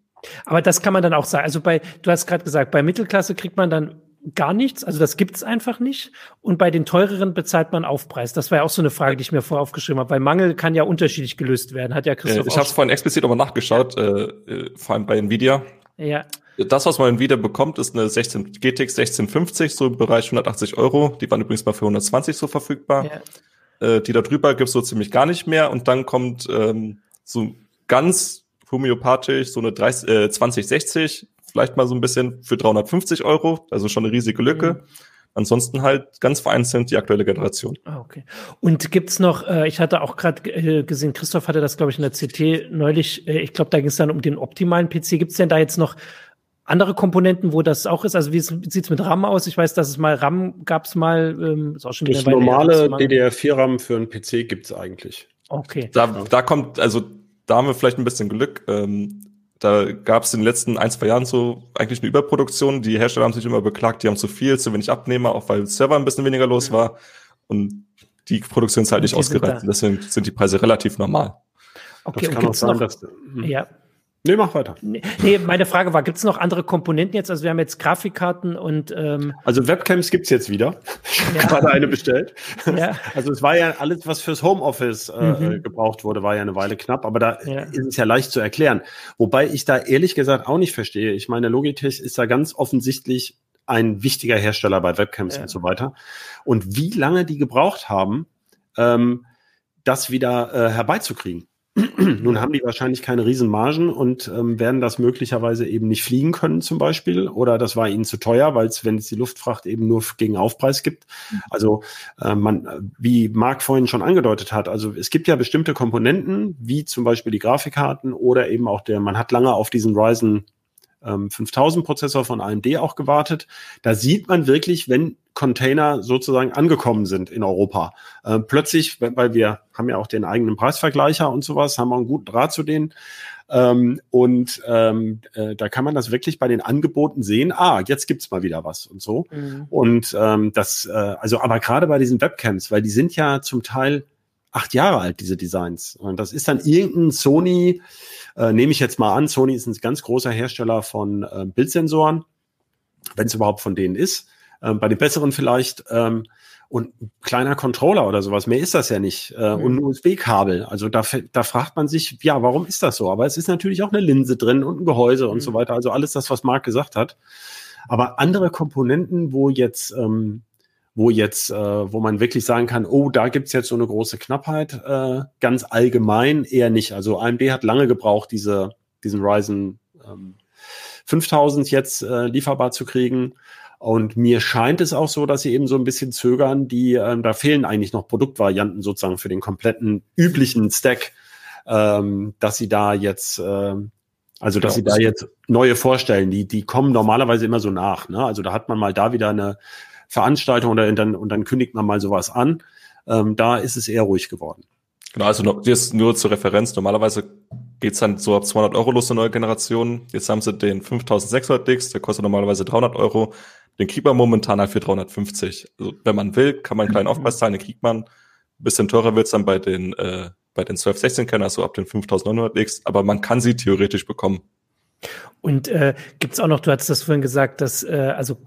Aber das kann man dann auch sagen. Also bei, du hast gerade gesagt, bei Mittelklasse kriegt man dann gar nichts, also das gibt's einfach nicht. Und bei den teureren bezahlt man Aufpreis. Das war ja auch so eine Frage, die ich mir vorher aufgeschrieben habe, weil Mangel kann ja unterschiedlich gelöst werden. Hat ja Christoph. Äh, ich habe es vorhin explizit aber nachgeschaut, äh, äh, vor allem bei Nvidia. Ja. Das, was man Nvidia bekommt, ist eine 16, GTX 1650, so im Bereich 180 Euro. Die waren übrigens mal für 120 so verfügbar. Ja. Äh, die da drüber gibt's so ziemlich gar nicht mehr. Und dann kommt ähm, so ganz homöopathisch so eine 30, äh, 2060 vielleicht mal so ein bisschen für 350 Euro, also schon eine riesige Lücke. Mhm. Ansonsten halt ganz vereinzelt die aktuelle Generation. Ah, okay. Und gibt's noch, äh, ich hatte auch gerade äh, gesehen, Christoph hatte das, glaube ich, in der CT neulich, äh, ich glaube, da ging es dann um den optimalen PC. Gibt's denn da jetzt noch andere Komponenten, wo das auch ist? Also wie sieht's mit RAM aus? Ich weiß, dass es mal RAM gab's mal, ähm, ist auch schon Das normale DDR4-RAM für einen PC gibt's eigentlich. Okay. Da, da kommt, also da haben wir vielleicht ein bisschen Glück. Ähm, da gab es in den letzten ein, zwei Jahren so eigentlich eine Überproduktion. Die Hersteller haben sich immer beklagt, die haben zu viel, zu wenig Abnehmer, auch weil Server ein bisschen weniger los war. Und die Produktion ist halt nicht ausgereizt. Deswegen sind die Preise relativ normal. Okay, das kann auch sein, noch, dass, ja, Nee, mach weiter. Nee, meine Frage war, gibt es noch andere Komponenten jetzt? Also wir haben jetzt Grafikkarten und ähm Also Webcams gibt's jetzt wieder. Ich ja. gerade eine bestellt. Ja. Also es war ja alles, was fürs Homeoffice äh, mhm. gebraucht wurde, war ja eine Weile knapp, aber da ja. ist es ja leicht zu erklären. Wobei ich da ehrlich gesagt auch nicht verstehe. Ich meine, Logitech ist da ganz offensichtlich ein wichtiger Hersteller bei Webcams und so weiter. Und wie lange die gebraucht haben, ähm, das wieder äh, herbeizukriegen. Nun haben die wahrscheinlich keine Riesenmargen und ähm, werden das möglicherweise eben nicht fliegen können zum Beispiel oder das war ihnen zu teuer, weil es, wenn es die Luftfracht eben nur gegen Aufpreis gibt. Also äh, man, wie Marc vorhin schon angedeutet hat, also es gibt ja bestimmte Komponenten, wie zum Beispiel die Grafikkarten oder eben auch der, man hat lange auf diesen Ryzen 5000 ähm, Prozessor von AMD auch gewartet. Da sieht man wirklich, wenn Container sozusagen angekommen sind in Europa. Äh, plötzlich, weil wir haben ja auch den eigenen Preisvergleicher und sowas, haben wir einen guten Draht zu denen. Ähm, und ähm, äh, da kann man das wirklich bei den Angeboten sehen, ah, jetzt gibt's mal wieder was und so. Mhm. Und ähm, das, äh, also aber gerade bei diesen Webcams, weil die sind ja zum Teil acht Jahre alt, diese Designs. Und das ist dann irgendein Sony, äh, nehme ich jetzt mal an, Sony ist ein ganz großer Hersteller von äh, Bildsensoren, wenn es überhaupt von denen ist. Ähm, bei den besseren vielleicht. Ähm, und ein kleiner Controller oder sowas, mehr ist das ja nicht. Äh, mhm. Und ein USB-Kabel. Also da, da fragt man sich, ja, warum ist das so? Aber es ist natürlich auch eine Linse drin und ein Gehäuse mhm. und so mhm. weiter. Also alles das, was Marc gesagt hat. Aber andere Komponenten, wo jetzt, ähm, wo jetzt, äh, wo man wirklich sagen kann, oh, da gibt's jetzt so eine große Knappheit, äh, ganz allgemein eher nicht. Also AMD hat lange gebraucht, diese, diesen Ryzen ähm, 5000 jetzt äh, lieferbar zu kriegen. Und mir scheint es auch so, dass sie eben so ein bisschen zögern. Die, ähm, da fehlen eigentlich noch Produktvarianten sozusagen für den kompletten üblichen Stack, ähm, dass sie da jetzt, äh, also dass ja, sie da jetzt neue vorstellen. Die, die kommen normalerweise immer so nach. Ne? Also da hat man mal da wieder eine Veranstaltung oder dann, und dann kündigt man mal sowas an. Ähm, da ist es eher ruhig geworden. Genau, also noch, jetzt nur zur Referenz. Normalerweise geht's dann so ab 200 Euro los, eine neue Generation. Jetzt haben sie den 5600 Dix, der kostet normalerweise 300 Euro. Den kriegt man momentan halt für 350. Also wenn man will, kann man einen kleinen Aufpreis zahlen, den kriegt man. Ein bisschen teurer wird's dann bei den, äh, bei den 1216 Kennern, also ab den 5900 X, aber man kann sie theoretisch bekommen. Und äh, gibt auch noch, du hattest das vorhin gesagt, dass äh, also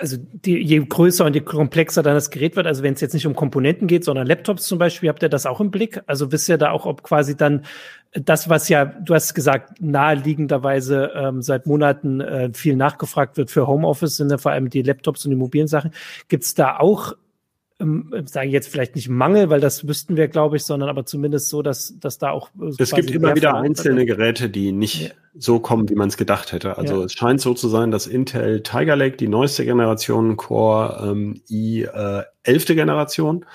also die, je größer und je komplexer dann das Gerät wird, also wenn es jetzt nicht um Komponenten geht, sondern Laptops zum Beispiel, habt ihr das auch im Blick? Also wisst ihr da auch, ob quasi dann das, was ja, du hast gesagt, naheliegenderweise ähm, seit Monaten äh, viel nachgefragt wird für Homeoffice, sind ja vor allem die Laptops und die mobilen Sachen. Gibt es da auch ähm, sage ich jetzt vielleicht nicht Mangel, weil das wüssten wir, glaube ich, sondern aber zumindest so, dass, dass da auch. Äh, es gibt immer wieder einzelne Geräte, die nicht. So kommen, wie man es gedacht hätte. Also ja. es scheint so zu sein, dass Intel Tiger Lake, die neueste Generation, Core ähm, i äh, 11. Generation,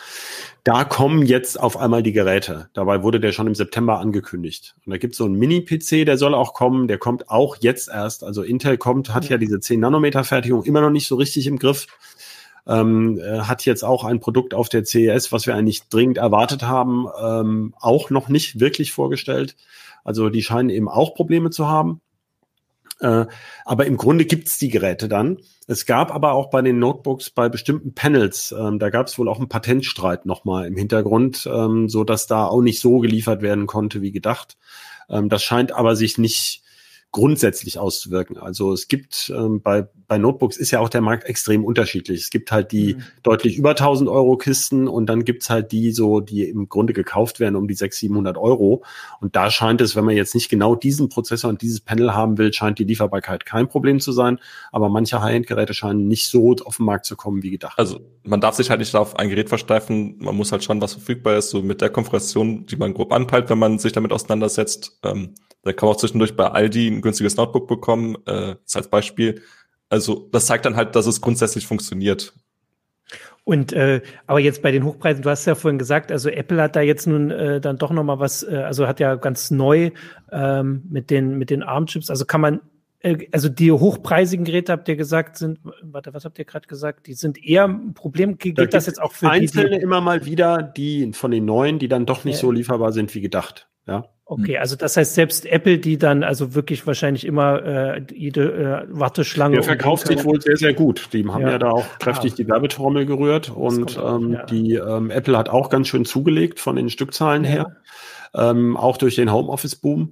da kommen jetzt auf einmal die Geräte. Dabei wurde der schon im September angekündigt. Und da gibt es so einen Mini-PC, der soll auch kommen. Der kommt auch jetzt erst. Also Intel kommt, hat ja, ja diese 10 Nanometer Fertigung immer noch nicht so richtig im Griff ähm, äh, hat jetzt auch ein Produkt auf der CES, was wir eigentlich dringend erwartet haben, ähm, auch noch nicht wirklich vorgestellt. Also die scheinen eben auch Probleme zu haben. Äh, aber im Grunde gibt's die Geräte dann. Es gab aber auch bei den Notebooks bei bestimmten Panels, ähm, da gab es wohl auch einen Patentstreit nochmal im Hintergrund, ähm, so dass da auch nicht so geliefert werden konnte wie gedacht. Ähm, das scheint aber sich nicht grundsätzlich auszuwirken. Also es gibt ähm, bei, bei Notebooks ist ja auch der Markt extrem unterschiedlich. Es gibt halt die mhm. deutlich über 1000 Euro Kisten und dann gibt's halt die so, die im Grunde gekauft werden um die 600, 700 Euro. Und da scheint es, wenn man jetzt nicht genau diesen Prozessor und dieses Panel haben will, scheint die Lieferbarkeit kein Problem zu sein. Aber manche High-End-Geräte scheinen nicht so auf den Markt zu kommen wie gedacht. Also man darf sich halt nicht auf ein Gerät versteifen. Man muss halt schauen, was verfügbar ist, so mit der Konfiguration, die man grob anpeilt, wenn man sich damit auseinandersetzt. Ähm, da kann man auch zwischendurch bei Aldi ein günstiges Notebook bekommen, äh, als Beispiel. Also das zeigt dann halt, dass es grundsätzlich funktioniert. Und äh, aber jetzt bei den Hochpreisen, du hast ja vorhin gesagt, also Apple hat da jetzt nun äh, dann doch noch mal was, äh, also hat ja ganz neu ähm, mit den mit den ARM-Chips. Also kann man, also die hochpreisigen Geräte habt ihr gesagt sind, warte, was habt ihr gerade gesagt? Die sind eher ein Problem. Geht da das jetzt auch für einzelne die, die, immer mal wieder, die von den neuen, die dann doch nicht so lieferbar sind wie gedacht? Ja. Okay, also das heißt selbst Apple, die dann also wirklich wahrscheinlich immer äh, jede äh, Warteschlange. Der verkauft sich wohl sehr, sehr gut. Die haben ja, ja da auch kräftig ah. die Werbetrommel gerührt und ähm, ja. die ähm, Apple hat auch ganz schön zugelegt von den Stückzahlen ja. her, ähm, auch durch den Homeoffice-Boom.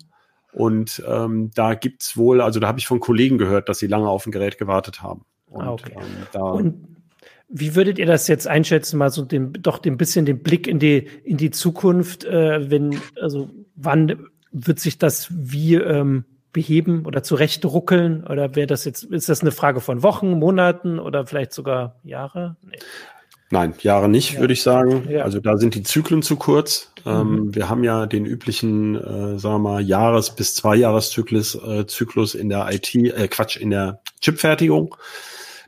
Und ähm, da gibt's wohl, also da habe ich von Kollegen gehört, dass sie lange auf ein Gerät gewartet haben. Und, ah, okay. ähm, da und wie würdet ihr das jetzt einschätzen, mal so den, doch ein bisschen den Blick in die, in die Zukunft, äh, wenn, also wann wird sich das wie ähm, beheben oder zurecht ruckeln? Oder wäre das jetzt, ist das eine Frage von Wochen, Monaten oder vielleicht sogar Jahre? Nee. Nein, Jahre nicht, ja. würde ich sagen. Ja. Also da sind die Zyklen zu kurz. Mhm. Ähm, wir haben ja den üblichen, äh, sagen wir mal, Jahres- bis Zweijahreszyklus äh, Zyklus in der IT, äh, Quatsch, in der Chipfertigung.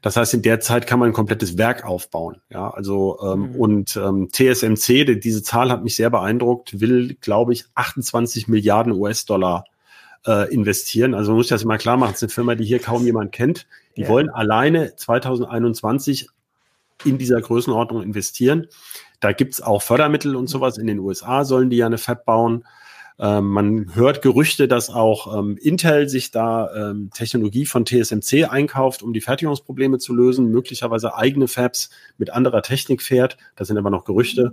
Das heißt, in der Zeit kann man ein komplettes Werk aufbauen. Ja, also ähm, mhm. und ähm, TSMC, die, diese Zahl hat mich sehr beeindruckt, will, glaube ich, 28 Milliarden US-Dollar äh, investieren. Also man muss das mal klar machen, es ist eine Firma, die hier kaum jemand kennt. Die ja. wollen alleine 2021 in dieser Größenordnung investieren. Da gibt's auch Fördermittel und sowas. In den USA sollen die ja eine Fab bauen. Ähm, man hört Gerüchte, dass auch ähm, Intel sich da ähm, Technologie von TSMC einkauft, um die Fertigungsprobleme zu lösen, möglicherweise eigene Fabs mit anderer Technik fährt. Das sind aber noch Gerüchte.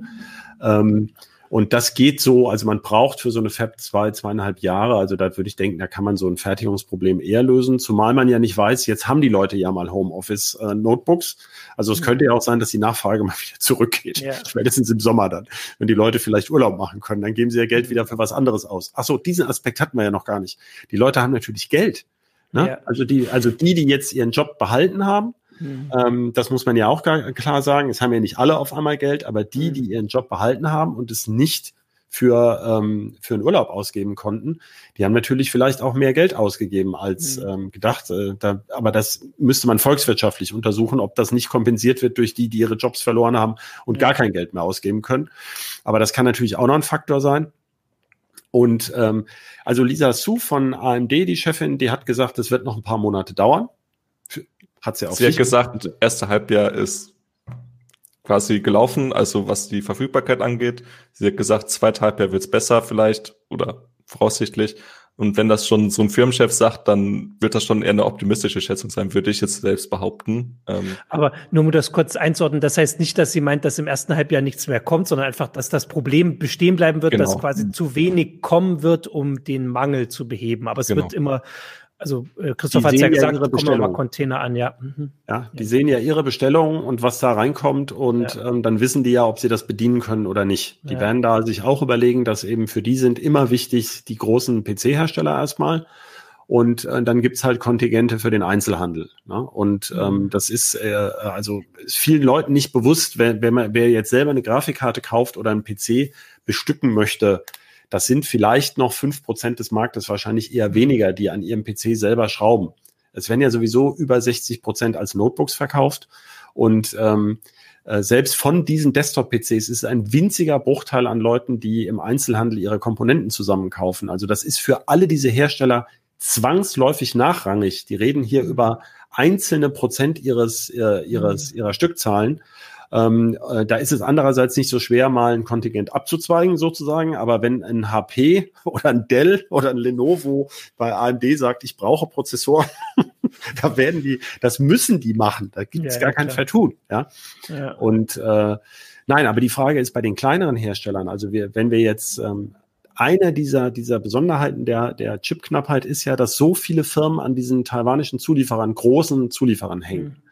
Ähm, und das geht so, also man braucht für so eine Fab zwei, zweieinhalb Jahre. Also da würde ich denken, da kann man so ein Fertigungsproblem eher lösen. Zumal man ja nicht weiß, jetzt haben die Leute ja mal Homeoffice-Notebooks. Äh, also es mhm. könnte ja auch sein, dass die Nachfrage mal wieder zurückgeht. Ja. Spätestens im Sommer dann. Wenn die Leute vielleicht Urlaub machen können, dann geben sie ja Geld wieder für was anderes aus. Ach so, diesen Aspekt hatten wir ja noch gar nicht. Die Leute haben natürlich Geld. Ne? Ja. Also die, also die, die jetzt ihren Job behalten haben, Mhm. Ähm, das muss man ja auch klar sagen. Es haben ja nicht alle auf einmal Geld, aber die, mhm. die ihren Job behalten haben und es nicht für, ähm, für einen Urlaub ausgeben konnten, die haben natürlich vielleicht auch mehr Geld ausgegeben als mhm. ähm, gedacht. Äh, da, aber das müsste man volkswirtschaftlich untersuchen, ob das nicht kompensiert wird durch die, die ihre Jobs verloren haben und gar kein Geld mehr ausgeben können. Aber das kann natürlich auch noch ein Faktor sein. Und ähm, also Lisa Su von AMD, die Chefin, die hat gesagt, es wird noch ein paar Monate dauern. Hat sie auch. Sie hat gesagt, erste Halbjahr ist quasi gelaufen, also was die Verfügbarkeit angeht. Sie hat gesagt, zweite Halbjahr wird's besser vielleicht oder voraussichtlich. Und wenn das schon so ein Firmenchef sagt, dann wird das schon eher eine optimistische Schätzung sein, würde ich jetzt selbst behaupten. Ähm Aber nur um das kurz einzuordnen, das heißt nicht, dass sie meint, dass im ersten Halbjahr nichts mehr kommt, sondern einfach, dass das Problem bestehen bleiben wird, genau. dass quasi zu wenig kommen wird, um den Mangel zu beheben. Aber es genau. wird immer also äh, Christoph hat ja gesagt, ihre kommen mal Container an, ja. Mhm. Ja, die ja. sehen ja ihre Bestellung und was da reinkommt und ja. ähm, dann wissen die ja, ob sie das bedienen können oder nicht. Die ja. werden da sich auch überlegen, dass eben für die sind immer wichtig die großen PC-Hersteller erstmal. Und äh, dann gibt's halt Kontingente für den Einzelhandel. Ne? Und ähm, mhm. das ist äh, also ist vielen Leuten nicht bewusst, wenn, wenn man, wer jetzt selber eine Grafikkarte kauft oder einen PC bestücken möchte, das sind vielleicht noch fünf Prozent des Marktes, wahrscheinlich eher weniger, die an ihrem PC selber schrauben. Es werden ja sowieso über 60 Prozent als Notebooks verkauft. Und ähm, äh, selbst von diesen Desktop-PCs ist ein winziger Bruchteil an Leuten, die im Einzelhandel ihre Komponenten zusammenkaufen. Also das ist für alle diese Hersteller zwangsläufig nachrangig. Die reden hier über einzelne Prozent ihres, äh, ihres, ihrer Stückzahlen. Ähm, äh, da ist es andererseits nicht so schwer, mal ein Kontingent abzuzweigen sozusagen. Aber wenn ein HP oder ein Dell oder ein Lenovo bei AMD sagt, ich brauche Prozessoren, da werden die, das müssen die machen. Da gibt es ja, gar ja, kein klar. Vertun. Ja. ja. Und äh, nein, aber die Frage ist bei den kleineren Herstellern, also wir, wenn wir jetzt ähm, eine dieser, dieser Besonderheiten der, der Chipknappheit ist ja, dass so viele Firmen an diesen taiwanischen Zulieferern, großen Zulieferern hängen. Mhm.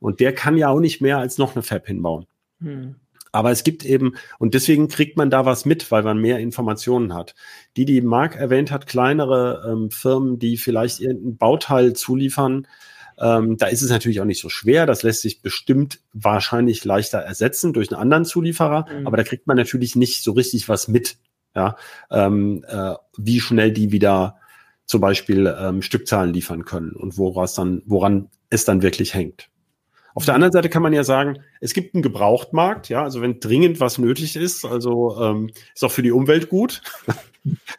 Und der kann ja auch nicht mehr als noch eine Fab hinbauen. Mhm. Aber es gibt eben, und deswegen kriegt man da was mit, weil man mehr Informationen hat. Die, die Marc erwähnt hat, kleinere ähm, Firmen, die vielleicht irgendein Bauteil zuliefern, ähm, da ist es natürlich auch nicht so schwer. Das lässt sich bestimmt wahrscheinlich leichter ersetzen durch einen anderen Zulieferer. Mhm. Aber da kriegt man natürlich nicht so richtig was mit. Ja, ähm, äh, wie schnell die wieder zum Beispiel ähm, Stückzahlen liefern können und woraus dann, woran es dann wirklich hängt. Auf der anderen Seite kann man ja sagen, es gibt einen Gebrauchtmarkt, ja, also wenn dringend was nötig ist, also ähm, ist auch für die Umwelt gut.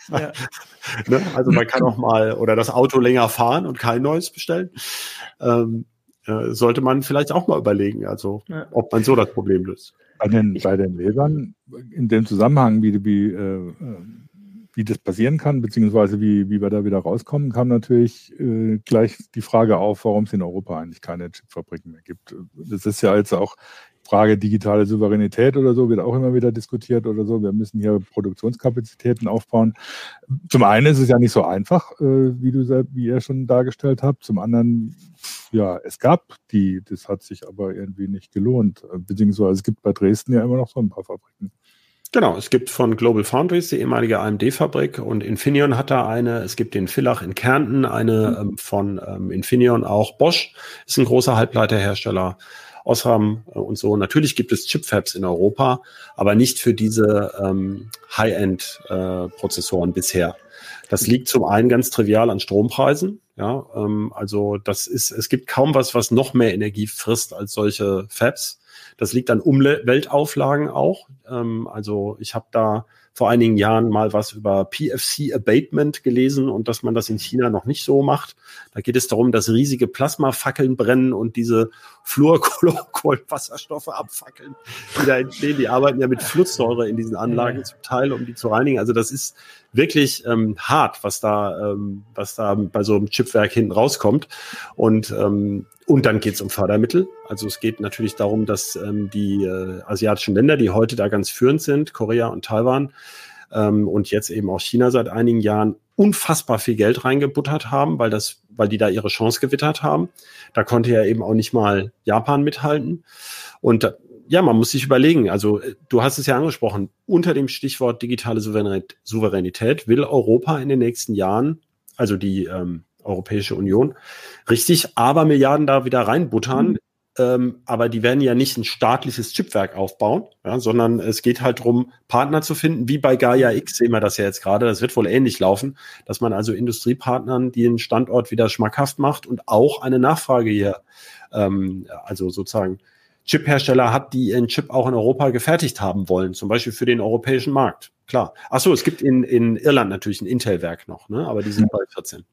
Ja. ne? Also man kann auch mal oder das Auto länger fahren und kein neues bestellen. Ähm, äh, sollte man vielleicht auch mal überlegen, also ja. ob man so das Problem löst. Bei den, bei den Lesern, in dem Zusammenhang, wie, wie äh, äh wie das passieren kann, beziehungsweise wie, wie wir da wieder rauskommen, kam natürlich äh, gleich die Frage auf, warum es in Europa eigentlich keine Chipfabriken mehr gibt. Das ist ja jetzt auch Frage digitale Souveränität oder so, wird auch immer wieder diskutiert oder so. Wir müssen hier Produktionskapazitäten aufbauen. Zum einen ist es ja nicht so einfach, äh, wie du wie ihr schon dargestellt habt. Zum anderen, ja, es gab die, das hat sich aber irgendwie nicht gelohnt. Beziehungsweise es gibt bei Dresden ja immer noch so ein paar Fabriken. Genau, es gibt von Global Foundries die ehemalige AMD-Fabrik und Infineon hat da eine. Es gibt in Villach in Kärnten eine mhm. ähm, von ähm, Infineon auch. Bosch ist ein großer Halbleiterhersteller. Osram äh, und so. Natürlich gibt es Chipfabs in Europa, aber nicht für diese ähm, High-End-Prozessoren äh, bisher. Das liegt zum einen ganz trivial an Strompreisen. Ja, ähm, also das ist, es gibt kaum was, was noch mehr Energie frisst als solche Fabs. Das liegt an Umweltauflagen auch. Ähm, also ich habe da vor einigen Jahren mal was über PFC Abatement gelesen und dass man das in China noch nicht so macht. Da geht es darum, dass riesige Plasmafackeln brennen und diese Fluorkohlwasserstoffe abfackeln, die da entstehen. Die arbeiten ja mit Flusssäure in diesen Anlagen zum Teil, um die zu reinigen. Also das ist wirklich ähm, hart, was da, ähm, was da bei so einem Chipwerk hinten rauskommt. Und ähm, und dann geht es um Fördermittel. Also es geht natürlich darum, dass ähm, die äh, asiatischen Länder, die heute da ganz führend sind, Korea und Taiwan ähm, und jetzt eben auch China seit einigen Jahren, unfassbar viel Geld reingebuttert haben, weil das, weil die da ihre Chance gewittert haben. Da konnte ja eben auch nicht mal Japan mithalten. Und ja, man muss sich überlegen, also äh, du hast es ja angesprochen, unter dem Stichwort digitale Souveränität will Europa in den nächsten Jahren, also die ähm, Europäische Union, richtig aber Milliarden da wieder reinbuttern. Mhm. Ähm, aber die werden ja nicht ein staatliches Chipwerk aufbauen, ja, sondern es geht halt darum, Partner zu finden, wie bei Gaia X sehen wir das ja jetzt gerade. Das wird wohl ähnlich laufen, dass man also Industriepartnern den Standort wieder schmackhaft macht und auch eine Nachfrage hier, ähm, also sozusagen Chiphersteller hat, die ihren Chip auch in Europa gefertigt haben wollen, zum Beispiel für den europäischen Markt. Klar. Ach so, es gibt in, in Irland natürlich ein Intel-Werk noch, ne? aber die sind bei 14.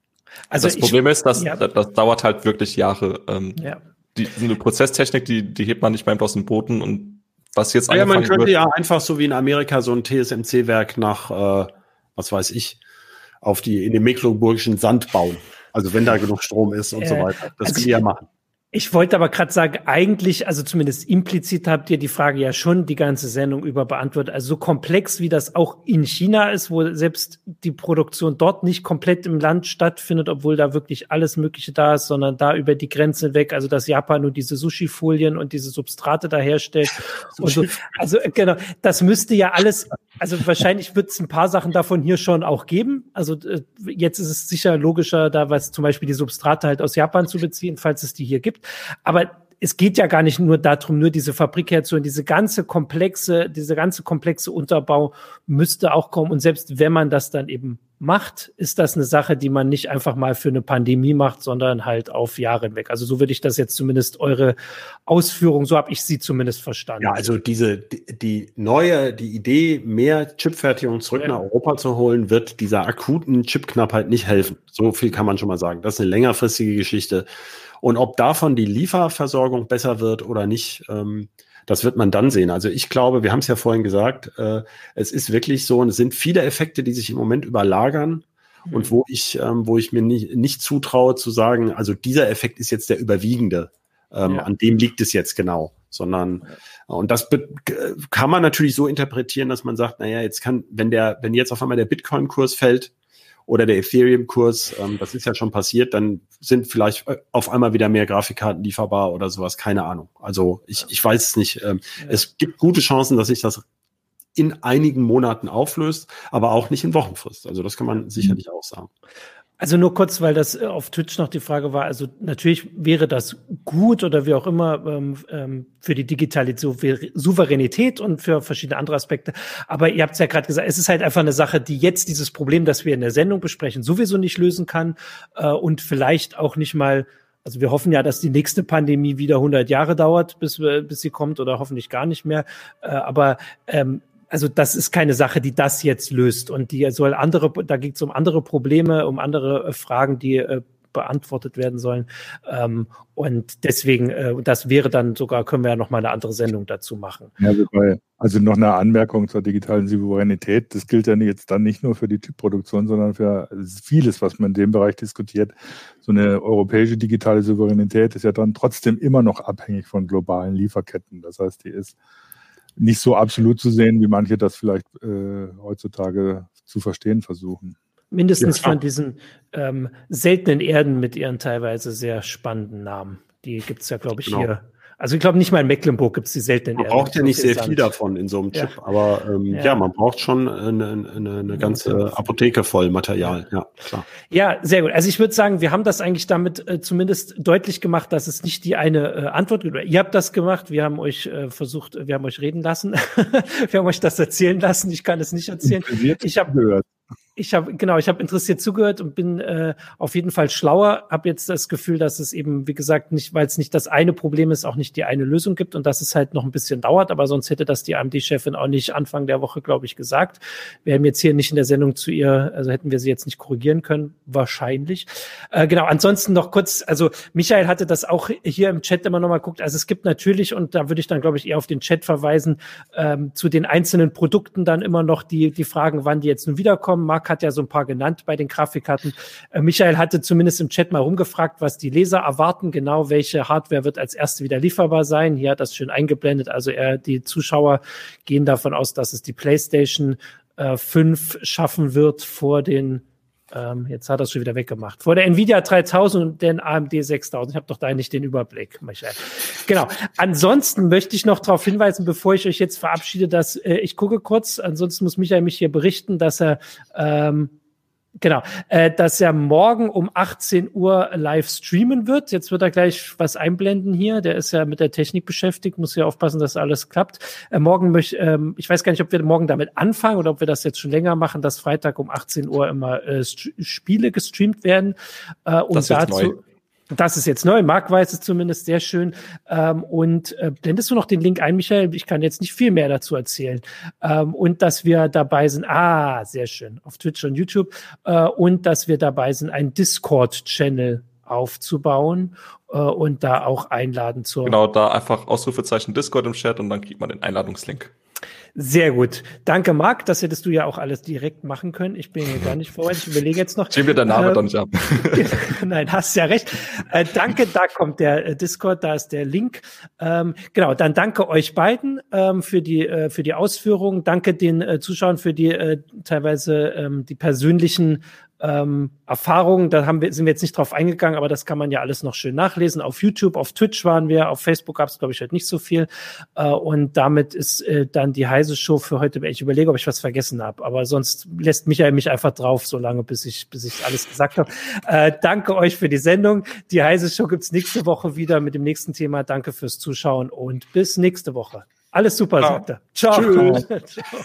Also das ich, Problem ist, dass ja. das, das, dauert halt wirklich Jahre. Ähm, ja. die, so eine Prozesstechnik, die, die hebt man nicht mal aus dem Boden und was jetzt Ja, man könnte wird, ja einfach so wie in Amerika so ein TSMC-Werk nach, äh, was weiß ich, auf die, in den mecklenburgischen Sand bauen. Also wenn da genug Strom ist und äh, so weiter. Das also können die ja machen. Ich wollte aber gerade sagen, eigentlich, also zumindest implizit habt ihr die Frage ja schon die ganze Sendung über beantwortet. Also so komplex wie das auch in China ist, wo selbst die Produktion dort nicht komplett im Land stattfindet, obwohl da wirklich alles Mögliche da ist, sondern da über die Grenze weg. Also dass Japan nur diese Sushi-Folien und diese Substrate da herstellt. und so. Also äh, genau, das müsste ja alles, also wahrscheinlich wird es ein paar Sachen davon hier schon auch geben. Also äh, jetzt ist es sicher logischer, da was zum Beispiel die Substrate halt aus Japan zu beziehen, falls es die hier gibt. Aber es geht ja gar nicht nur darum, nur diese Fabrik herzuholen. Diese ganze komplexe, diese ganze komplexe Unterbau müsste auch kommen. Und selbst wenn man das dann eben macht, ist das eine Sache, die man nicht einfach mal für eine Pandemie macht, sondern halt auf Jahre hinweg. Also so würde ich das jetzt zumindest eure Ausführung, so habe ich sie zumindest verstanden. Ja, also diese, die, die neue, die Idee, mehr Chipfertigung zurück ja. nach Europa zu holen, wird dieser akuten Chipknappheit nicht helfen. So viel kann man schon mal sagen. Das ist eine längerfristige Geschichte. Und ob davon die Lieferversorgung besser wird oder nicht, ähm, das wird man dann sehen. Also ich glaube, wir haben es ja vorhin gesagt, äh, es ist wirklich so und es sind viele Effekte, die sich im Moment überlagern mhm. und wo ich, ähm, wo ich mir nicht, nicht zutraue zu sagen, also dieser Effekt ist jetzt der überwiegende. Ähm, ja. An dem liegt es jetzt genau. sondern und das kann man natürlich so interpretieren, dass man sagt, naja, jetzt kann, wenn der, wenn jetzt auf einmal der Bitcoin-Kurs fällt oder der Ethereum-Kurs, ähm, das ist ja schon passiert, dann sind vielleicht äh, auf einmal wieder mehr Grafikkarten lieferbar oder sowas, keine Ahnung. Also ich, ich weiß es nicht. Ähm, ja. Es gibt gute Chancen, dass sich das in einigen Monaten auflöst, aber auch nicht in Wochenfrist. Also das kann man sicherlich auch sagen. Also nur kurz, weil das äh, auf Twitch noch die Frage war. Also natürlich wäre das gut oder wie auch immer ähm, ähm, für die digitale Souveränität und für verschiedene andere Aspekte. Aber ihr habt es ja gerade gesagt, es ist halt einfach eine Sache, die jetzt dieses Problem, das wir in der Sendung besprechen, sowieso nicht lösen kann äh, und vielleicht auch nicht mal also wir hoffen ja, dass die nächste Pandemie wieder 100 Jahre dauert, bis, bis sie kommt oder hoffentlich gar nicht mehr. Äh, aber ähm, also das ist keine Sache, die das jetzt löst. Und die soll andere, da geht es um andere Probleme, um andere äh, Fragen, die äh, beantwortet werden sollen. Ähm, und deswegen, äh, das wäre dann sogar, können wir ja noch mal eine andere Sendung dazu machen. Ja, also noch eine Anmerkung zur digitalen Souveränität. Das gilt ja jetzt dann nicht nur für die Typproduktion, sondern für vieles, was man in dem Bereich diskutiert. So eine europäische digitale Souveränität ist ja dann trotzdem immer noch abhängig von globalen Lieferketten. Das heißt, die ist nicht so absolut zu sehen, wie manche das vielleicht äh, heutzutage zu verstehen versuchen. Mindestens ja. von diesen ähm, seltenen Erden mit ihren teilweise sehr spannenden Namen. Die gibt es ja, glaube ich, genau. hier also ich glaube nicht mal in Mecklenburg gibt es die seltenen Man braucht ja nicht sehr viel davon in so einem Chip, ja. aber ähm, ja. ja. man braucht schon eine, eine, eine ganze Apotheke voll Material. Ja, klar. Ja, sehr gut. Also ich würde sagen, wir haben das eigentlich damit äh, zumindest deutlich gemacht, dass es nicht die eine äh, Antwort gibt. Ihr habt das gemacht, wir haben euch äh, versucht, wir haben euch reden lassen, wir haben euch das erzählen lassen. Ich kann es nicht erzählen. Ich habe gehört ich habe genau, ich habe interessiert zugehört und bin äh, auf jeden Fall schlauer. Habe jetzt das Gefühl, dass es eben, wie gesagt, nicht, weil es nicht das eine Problem ist, auch nicht die eine Lösung gibt und dass es halt noch ein bisschen dauert. Aber sonst hätte das die AMD-Chefin auch nicht Anfang der Woche, glaube ich, gesagt. Wir haben jetzt hier nicht in der Sendung zu ihr, also hätten wir sie jetzt nicht korrigieren können, wahrscheinlich. Äh, genau. Ansonsten noch kurz, also Michael hatte das auch hier im Chat immer noch mal guckt. Also es gibt natürlich und da würde ich dann, glaube ich, eher auf den Chat verweisen ähm, zu den einzelnen Produkten dann immer noch die die Fragen, wann die jetzt nun wiederkommen. Marc hat ja so ein paar genannt bei den Grafikkarten. Äh, Michael hatte zumindest im Chat mal rumgefragt, was die Leser erwarten, genau welche Hardware wird als erste wieder lieferbar sein. Hier hat das schön eingeblendet. Also er, die Zuschauer gehen davon aus, dass es die PlayStation äh, 5 schaffen wird vor den ähm, jetzt hat er es schon wieder weggemacht. Vor der Nvidia 3000 und den AMD 6000. Ich habe doch da nicht den Überblick, Michael. Genau. Ansonsten möchte ich noch darauf hinweisen, bevor ich euch jetzt verabschiede, dass äh, ich gucke kurz. Ansonsten muss Michael mich hier berichten, dass er ähm, Genau, äh, dass er morgen um 18 Uhr live streamen wird. Jetzt wird er gleich was einblenden hier. Der ist ja mit der Technik beschäftigt, muss ja aufpassen, dass alles klappt. Äh, morgen möchte, ähm, ich weiß gar nicht, ob wir morgen damit anfangen oder ob wir das jetzt schon länger machen, dass Freitag um 18 Uhr immer äh, Spiele gestreamt werden. Äh, und dazu, das ist jetzt neu. Marc weiß es zumindest sehr schön. Ähm, und äh, blendest du noch den Link ein, Michael? Ich kann jetzt nicht viel mehr dazu erzählen. Ähm, und dass wir dabei sind, ah, sehr schön, auf Twitch und YouTube. Äh, und dass wir dabei sind, einen Discord-Channel aufzubauen äh, und da auch einladen zu. Genau, da einfach Ausrufezeichen Discord im Chat und dann kriegt man den Einladungslink. Sehr gut. Danke, Marc. Das hättest du ja auch alles direkt machen können. Ich bin hier gar nicht vorbereitet. Ich überlege jetzt noch. Schieben wir deinen Namen äh, doch nicht ab. Nein, hast ja recht. Äh, danke, da kommt der äh, Discord, da ist der Link. Ähm, genau, dann danke euch beiden ähm, für die äh, für die Ausführungen. Danke den äh, Zuschauern für die äh, teilweise ähm, die persönlichen ähm, Erfahrungen, da haben wir, sind wir jetzt nicht drauf eingegangen, aber das kann man ja alles noch schön nachlesen. Auf YouTube, auf Twitch waren wir, auf Facebook gab es, glaube ich, halt nicht so viel. Äh, und damit ist äh, dann die heiße Show für heute. Ich überlege, ob ich was vergessen habe, aber sonst lässt Michael mich einfach drauf, so lange, bis ich, bis ich alles gesagt habe. Äh, danke euch für die Sendung. Die heiße Show gibt's nächste Woche wieder mit dem nächsten Thema. Danke fürs Zuschauen und bis nächste Woche. Alles super, Ciao. sagt er. Ciao. Tschüss. Ciao.